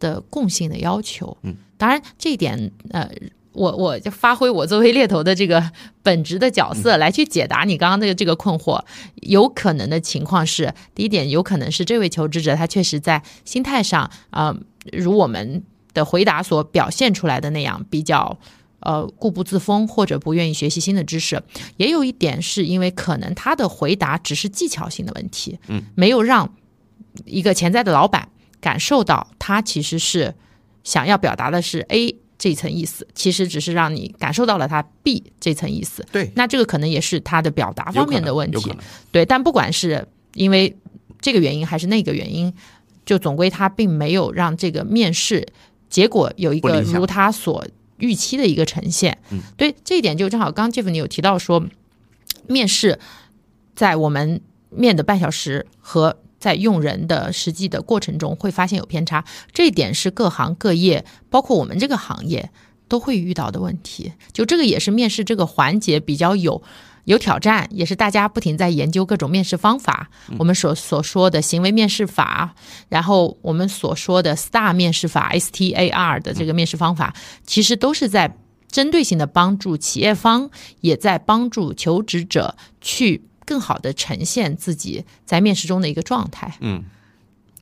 的共性的要求。嗯，当然这一点呃。我我就发挥我作为猎头的这个本职的角色来去解答你刚刚的这个困惑。有可能的情况是，第一点，有可能是这位求职者他确实在心态上啊、如我们的回答所表现出来的那样，比较呃固步自封或者不愿意学习新的知识。也有一点是因为可能他的回答只是技巧性的问题，嗯，没有让一个潜在的老板感受到他其实是想要表达的是 A 这一层意思，其实只是让你感受到了他 B 这层意思。对，那这个可能也是他的表达方面的问题。对，但不管是因为这个原因还是那个原因，就总归他并没有让这个面试结果有一个如他所预期的一个呈现。嗯，对这一点就正好，刚刚 Jeff 你有提到说，面试在我们面的半小时和在用人的实际的过程中会发现有偏差，这一点是各行各业，包括我们这个行业都会遇到的问题。就这个也是面试这个环节比较有有挑战，也是大家不停在研究各种面试方法。我们所所说的行为面试法，然后我们所说的 STAR 面试法 （S T A R） 的这个面试方法，其实都是在针对性的帮助企业方，也在帮助求职者去更好的呈现自己在面试中的一个状态。嗯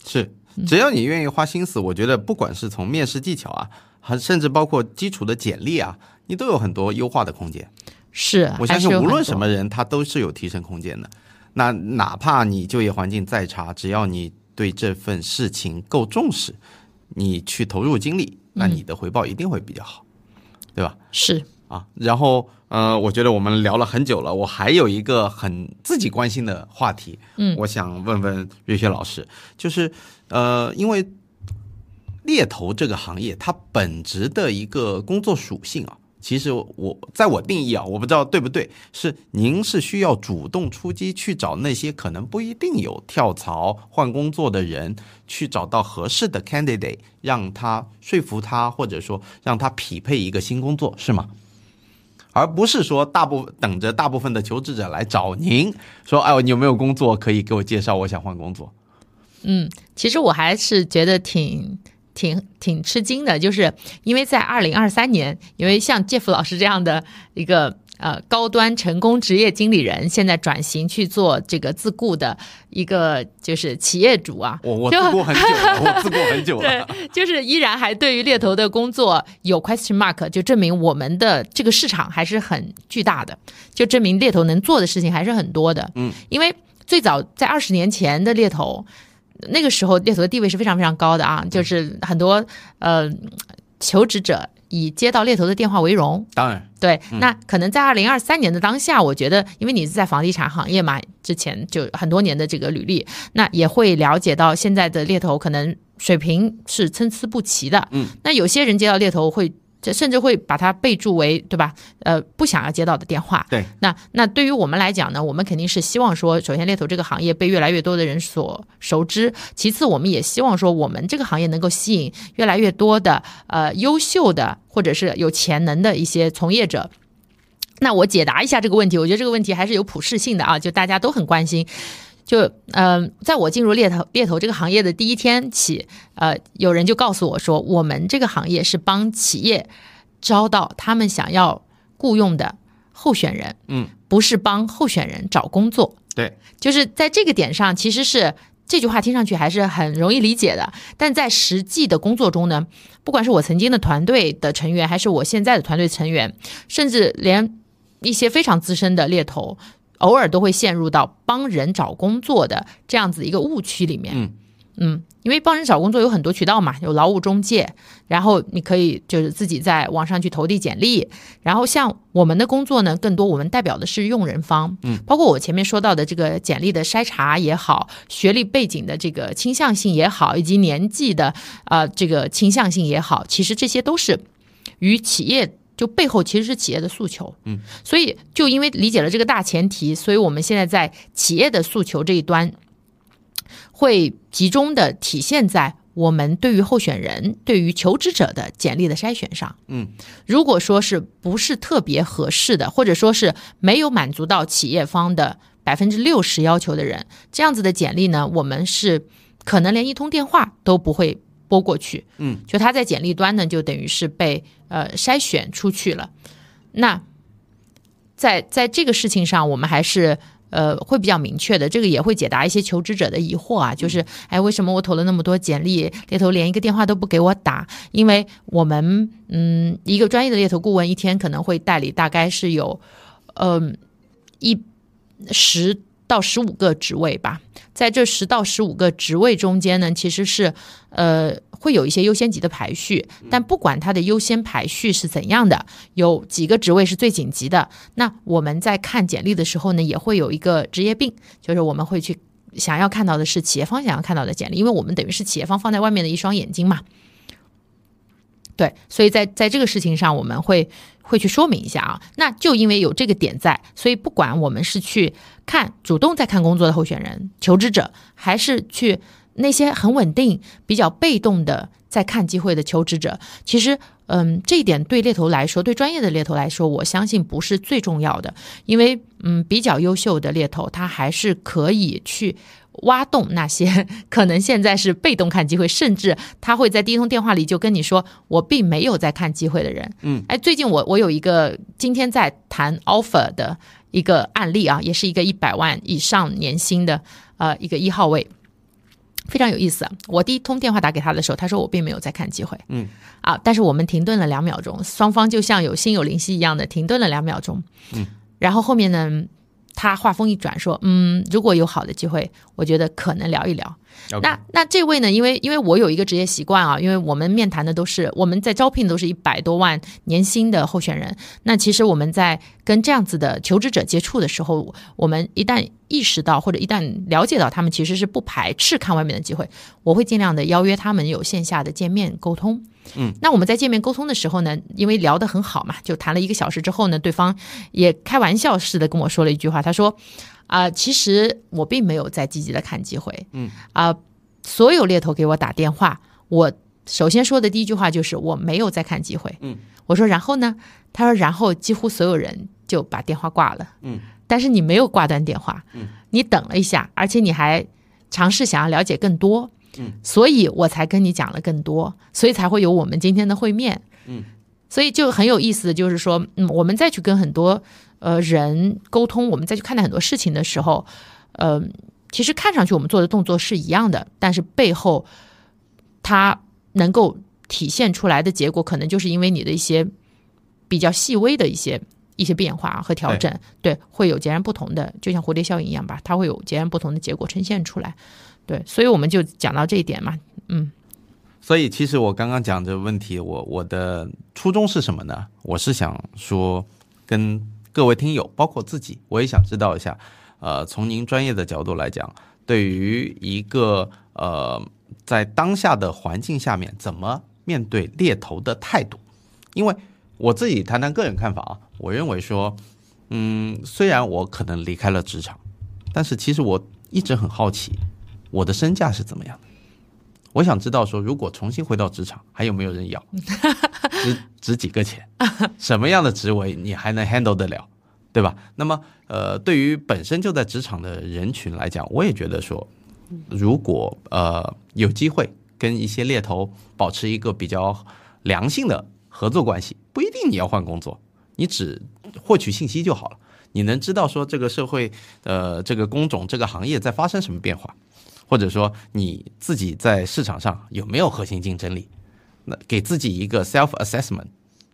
是，只要你愿意花心思，我觉得不管是从面试技巧啊，还甚至包括基础的简历啊，你都有很多优化的空间。是，我相信无论什么人，他都是有提升空间的。那哪怕你就业环境再差，只要你对这份事情够重视，你去投入精力，那你的回报一定会比较好，对吧？是啊，然后呃，我觉得我们聊了很久了，我还有一个很自己关心的话题，嗯我想问问瑞雪老师，就是呃，因为猎头这个行业，它本职的一个工作属性啊，其实我在我定义啊，我不知道对不对，是您是需要主动出击去找那些可能不一定有跳槽换工作的人，去找到合适的 candidate，让他说服他，或者说让他匹配一个新工作，是吗？而不是说大部等着大部分的求职者来找您，说哎，你有没有工作可以给我介绍？我想换工作。嗯其实我还是觉得挺。挺挺吃惊的，就是因为在二零二三年，因为像 Jeff 老师这样的一个呃高端成功职业经理人，现在转型去做这个自雇的一个就是企业主啊，我我自雇很久了，我自雇很久了。[laughs] 对，就是依然还对于猎头的工作有 question mark，就证明我们的这个市场还是很巨大的，就证明猎头能做的事情还是很多的。嗯，因为最早在二十年前的猎头，那个时候猎头的地位是非常非常高的啊，就是很多呃求职者以接到猎头的电话为荣。当然，对，那可能在二零二三年的当下，我觉得，因为你是在房地产行业嘛，之前就很多年的这个履历，那也会了解到现在的猎头可能水平是参差不齐的。嗯，那有些人接到猎头会。这甚至会把它备注为对吧？呃，不想要接到的电话。对，那那对于我们来讲呢，我们肯定是希望说，首先猎头这个行业被越来越多的人所熟知，其次我们也希望说，我们这个行业能够吸引越来越多的呃优秀的或者是有潜能的一些从业者。那我解答一下这个问题，我觉得这个问题还是有普适性的啊，就大家都很关心。就呃，在我进入猎头猎头这个行业的第一天起，呃，有人就告诉我说，我们这个行业是帮企业招到他们想要雇佣的候选人，嗯，不是帮候选人找工作。对，就是在这个点上，其实是这句话听上去还是很容易理解的，但在实际的工作中呢，不管是我曾经的团队的成员，还是我现在的团队成员，甚至连一些非常资深的猎头，偶尔都会陷入到帮人找工作的这样子一个误区里面。嗯嗯，因为帮人找工作有很多渠道嘛，有劳务中介，然后你可以就是自己在网上去投递简历，然后像我们的工作呢，更多我们代表的是用人方，嗯，包括我前面说到的这个简历的筛查也好，学历背景的这个倾向性也好，以及年纪的呃这个倾向性也好，其实这些都是与企业。就背后其实是企业的诉求，嗯，所以就因为理解了这个大前提，所以我们现在在企业的诉求这一端，会集中的体现在我们对于候选人、对于求职者的简历的筛选上。嗯，如果说是不是特别合适的，或者说是没有满足到企业方的百分之六十要求的人，这样子的简历呢，我们是可能连一通电话都不会拨过去，嗯，就他在简历端呢，就等于是被呃筛选出去了。那在在这个事情上，我们还是呃会比较明确的，这个也会解答一些求职者的疑惑啊，就是哎，为什么我投了那么多简历，猎头连一个电话都不给我打？因为我们嗯，一个专业的猎头顾问一天可能会代理大概是有嗯、一十到十五个职位吧，在这十到十五个职位中间呢，其实是呃会有一些优先级的排序，但不管它的优先排序是怎样的，有几个职位是最紧急的，那我们在看简历的时候呢，也会有一个职业病，就是我们会去想要看到的是企业方想要看到的简历，因为我们等于是企业方放在外面的一双眼睛嘛。对，所以在在这个事情上，我们会会去说明一下啊。那就因为有这个点在，所以不管我们是去看主动在看工作的候选人、求职者，还是去那些很稳定、比较被动的在看机会的求职者，[laughs] 其实，嗯，这一点对猎头来说，对专业的猎头来说，我相信不是最重要的，因为，嗯，比较优秀的猎头，他还是可以去。挖洞那些 [laughs] 可能现在是被动看机会，甚至他会在第一通电话里就跟你说我并没有在看机会的人。嗯，哎，最近我我有一个今天在谈 offer 的一个案例啊，也是一个一百万以上年薪的呃一个一号位，非常有意思。我第一通电话打给他的时候，他说我并没有在看机会。嗯，啊，但是我们停顿了两秒钟，双方就像有心有灵犀一样的停顿了两秒钟。嗯，然后后面呢？他话锋一转说：“嗯，如果有好的机会，我觉得可能聊一聊。那那这位呢？因为因为我有一个职业习惯啊，因为我们面谈的都是我们在招聘都是一百多万年薪的候选人。那其实我们在跟这样子的求职者接触的时候，我们一旦意识到或者一旦了解到他们其实是不排斥看外面的机会，我会尽量的邀约他们有线下的见面沟通。嗯，那我们在见面沟通的时候呢，因为聊得很好嘛，就谈了一个小时之后呢，对方也开玩笑似的跟我说了一句话，他说：“啊、其实我并没有在积极的看机会。”嗯啊、所有猎头给我打电话，我首先说的第一句话就是我没有在看机会。嗯，我说然后呢？他说然后几乎所有人就把电话挂了。嗯，但是你没有挂断电话。嗯，你等了一下，而且你还尝试想要了解更多。嗯，所以我才跟你讲了更多，所以才会有我们今天的会面。嗯，所以就很有意思的就是说，嗯，我们再去跟很多呃人沟通，我们再去看待很多事情的时候，呃，其实看上去我们做的动作是一样的，但是背后它能够体现出来的结果，可能就是因为你的一些比较细微的一些一些变化和调整，对，会有截然不同的，就像蝴蝶效应一样吧，它会有截然不同的结果呈现出来。对，所以我们就讲到这一点嘛，嗯所以其实我刚刚讲这个问题，我我的初衷是什么呢？我是想说，跟各位听友，包括自己，我也想知道一下，呃，从您专业的角度来讲，对于一个呃在当下的环境下面，怎么面对猎头的态度？因为我自己谈谈个人看法啊，我认为说，嗯，虽然我可能离开了职场，但是其实我一直很好奇，我的身价是怎么样的。我想知道说，如果重新回到职场，还有没有人要？值值几个钱？什么样的职位你还能 handle 得了，对吧？那么，呃，对于本身就在职场的人群来讲，我也觉得说，如果呃有机会跟一些猎头保持一个比较良性的合作关系，不一定你要换工作，你只获取信息就好了。你能知道说这个社会呃这个工种这个行业在发生什么变化，或者说你自己在市场上有没有核心竞争力，那给自己一个 self assessment，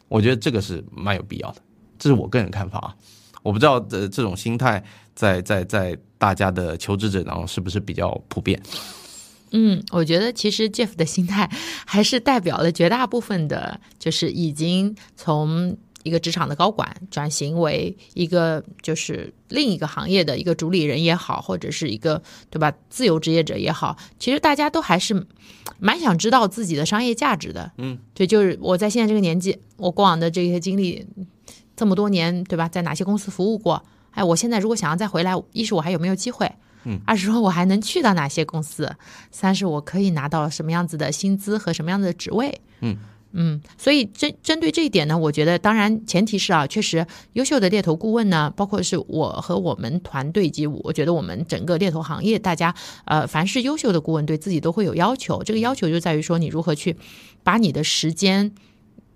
我觉得这个是蛮有必要的，这是我个人看法啊。我不知道的这种心态在在在大家的求职者当中是不是比较普遍？嗯，我觉得其实 Jeff 的心态还是代表了绝大部分的，就是已经从一个职场的高管转型为一个就是另一个行业的一个主理人也好，或者是一个对吧自由职业者也好，其实大家都还是蛮想知道自己的商业价值的。嗯，对，就是我在现在这个年纪，我过往的这些经历这么多年，对吧，在哪些公司服务过？哎，我现在如果想要再回来，一是我还有没有机会？嗯，二是说我还能去到哪些公司？三是我可以拿到什么样子的薪资和什么样子的职位？嗯，嗯，所以针针对这一点呢，我觉得当然前提是啊，确实优秀的猎头顾问呢，包括是我和我们团队以及我觉得我们整个猎头行业，大家呃，凡是优秀的顾问对自己都会有要求。这个要求就在于说，你如何去把你的时间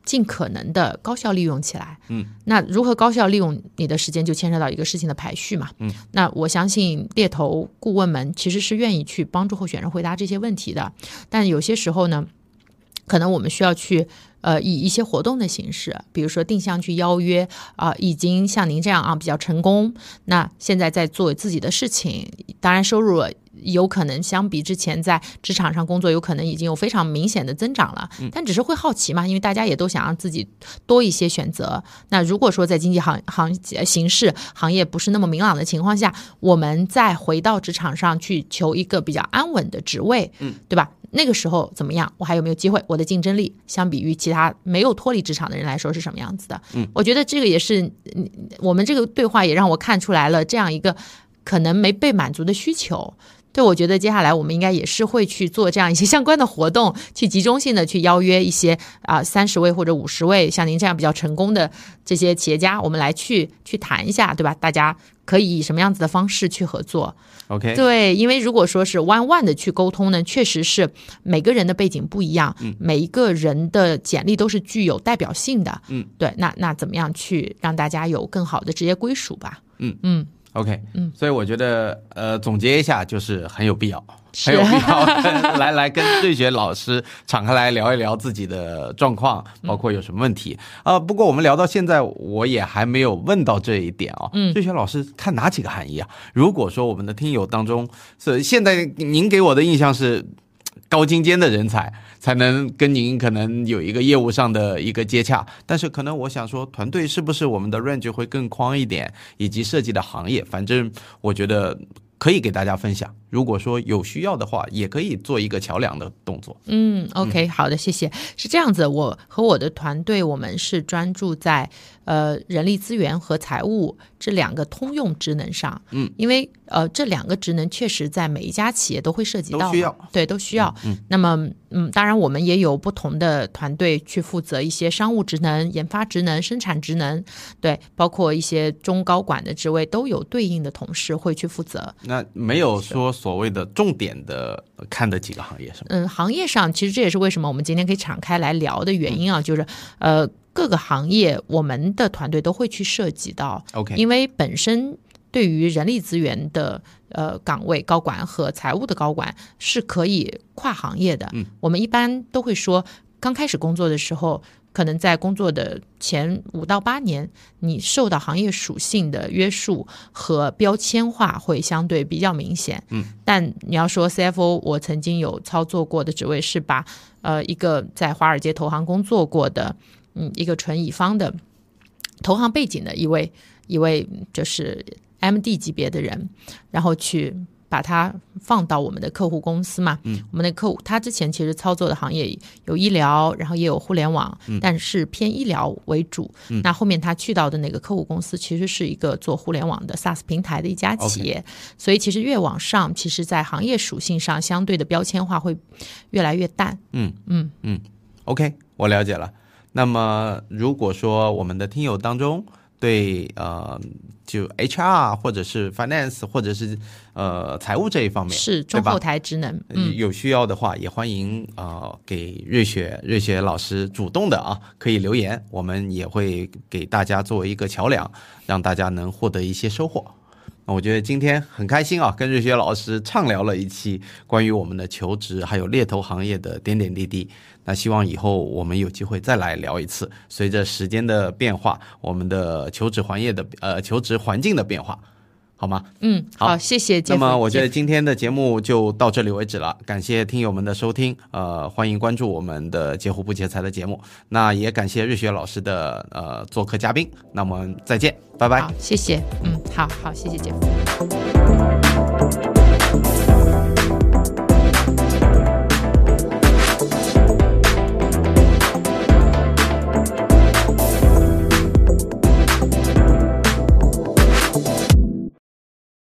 尽可能的高效利用起来。嗯，那如何高效利用你的时间，就牵扯到一个事情的排序嘛。嗯，那我相信猎头顾问们其实是愿意去帮助候选人回答这些问题的，但有些时候呢。可能我们需要去呃以一些活动的形式，比如说定向去邀约啊、已经像您这样啊比较成功，那现在在做自己的事情，当然收入有可能相比之前在职场上工作，有可能已经有非常明显的增长了，但只是会好奇嘛，因为大家也都想让自己多一些选择。那如果说在经济行行形势行业不是那么明朗的情况下，我们再回到职场上去求一个比较安稳的职位，嗯，对吧？那个时候怎么样？我还有没有机会？我的竞争力相比于其他没有脱离职场的人来说是什么样子的？嗯，我觉得这个也是，嗯我们这个对话也让我看出来了这样一个可能没被满足的需求。对，我觉得接下来我们应该也是会去做这样一些相关的活动，去集中性的去邀约一些啊三十位或者五十位像您这样比较成功的这些企业家，我们来去去谈一下，对吧？大家可以以什么样子的方式去合作？OK，对，因为如果说是 one one 的去沟通呢，确实是每个人的背景不一样，嗯每一个人的简历都是具有代表性的，嗯，对，那那怎么样去让大家有更好的职业归属吧？嗯嗯，OK，嗯，所以我觉得呃，总结一下就是很有必要，很有必要 [laughs] 来来跟瑞雪老师敞开来聊一聊自己的状况，包括有什么问题。啊、呃不过我们聊到现在，我也还没有问到这一点啊、嗯。瑞雪老师看哪几个含义啊？如果说我们的听友当中是现在您给我的印象是高精尖的人才。才能跟您可能有一个业务上的一个接洽，但是可能我想说，团队是不是我们的 range 会更宽一点，以及涉及的行业，反正我觉得可以给大家分享。如果说有需要的话，也可以做一个桥梁的动作。嗯，OK，好的，谢谢。是这样子，我和我的团队，我们是专注在呃人力资源和财务这两个通用职能上。嗯，因为呃这两个职能确实在每一家企业都会涉及到需要对，都需要。嗯，那么嗯，当然我们也有不同的团队去负责一些商务职能、研发职能、生产职能，对，包括一些中高管的职位都有对应的同事会去负责。那没有说所谓的重点的看的几个行业是吗？嗯，行业上其实这也是为什么我们今天可以敞开来聊的原因啊，就是呃各个行业我们的团队都会去涉及到，OK，因为本身对于人力资源的呃岗位高管和财务的高管是可以跨行业的。嗯，我们一般都会说，刚开始工作的时候。可能在工作的前五到八年，你受到行业属性的约束和标签化会相对比较明显。嗯，但你要说 CFO，我曾经有操作过的职位是把呃一个在华尔街投行工作过的，嗯，一个纯乙方的投行背景的一位一位就是 MD 级别的人，然后去把他放到我们的客户公司嘛。嗯，我们的客户他之前其实操作的行业有医疗，然后也有互联网，嗯但是偏医疗为主。嗯那后面他去到的那个客户公司其实是一个做互联网的 SaaS 平台的一家企业所以其实越往上，其实在行业属性上相对的标签化会越来越淡。嗯嗯嗯，OK，我了解了。那么如果说我们的听友当中对呃就 HR 或者是 Finance 或者是呃财务这一方面是中后台职能。嗯，有需要的话，也欢迎呃给瑞雪瑞雪老师主动的啊，可以留言，我们也会给大家作为一个桥梁，让大家能获得一些收获。那我觉得今天很开心啊，跟瑞雪老师畅聊了一期关于我们的求职还有猎头行业的点点滴滴。那希望以后我们有机会再来聊一次。随着时间的变化，我们的求职行业的呃求职环境的变化，好吗？嗯，好好，谢谢。那么我觉得今天的节目就到这里为止了，感谢听友们的收听，呃，欢迎关注我们的截胡不截财的节目，那也感谢瑞雪老师的呃做客嘉宾，那我们再见，拜拜。好，谢谢。嗯，好好，谢谢姐夫。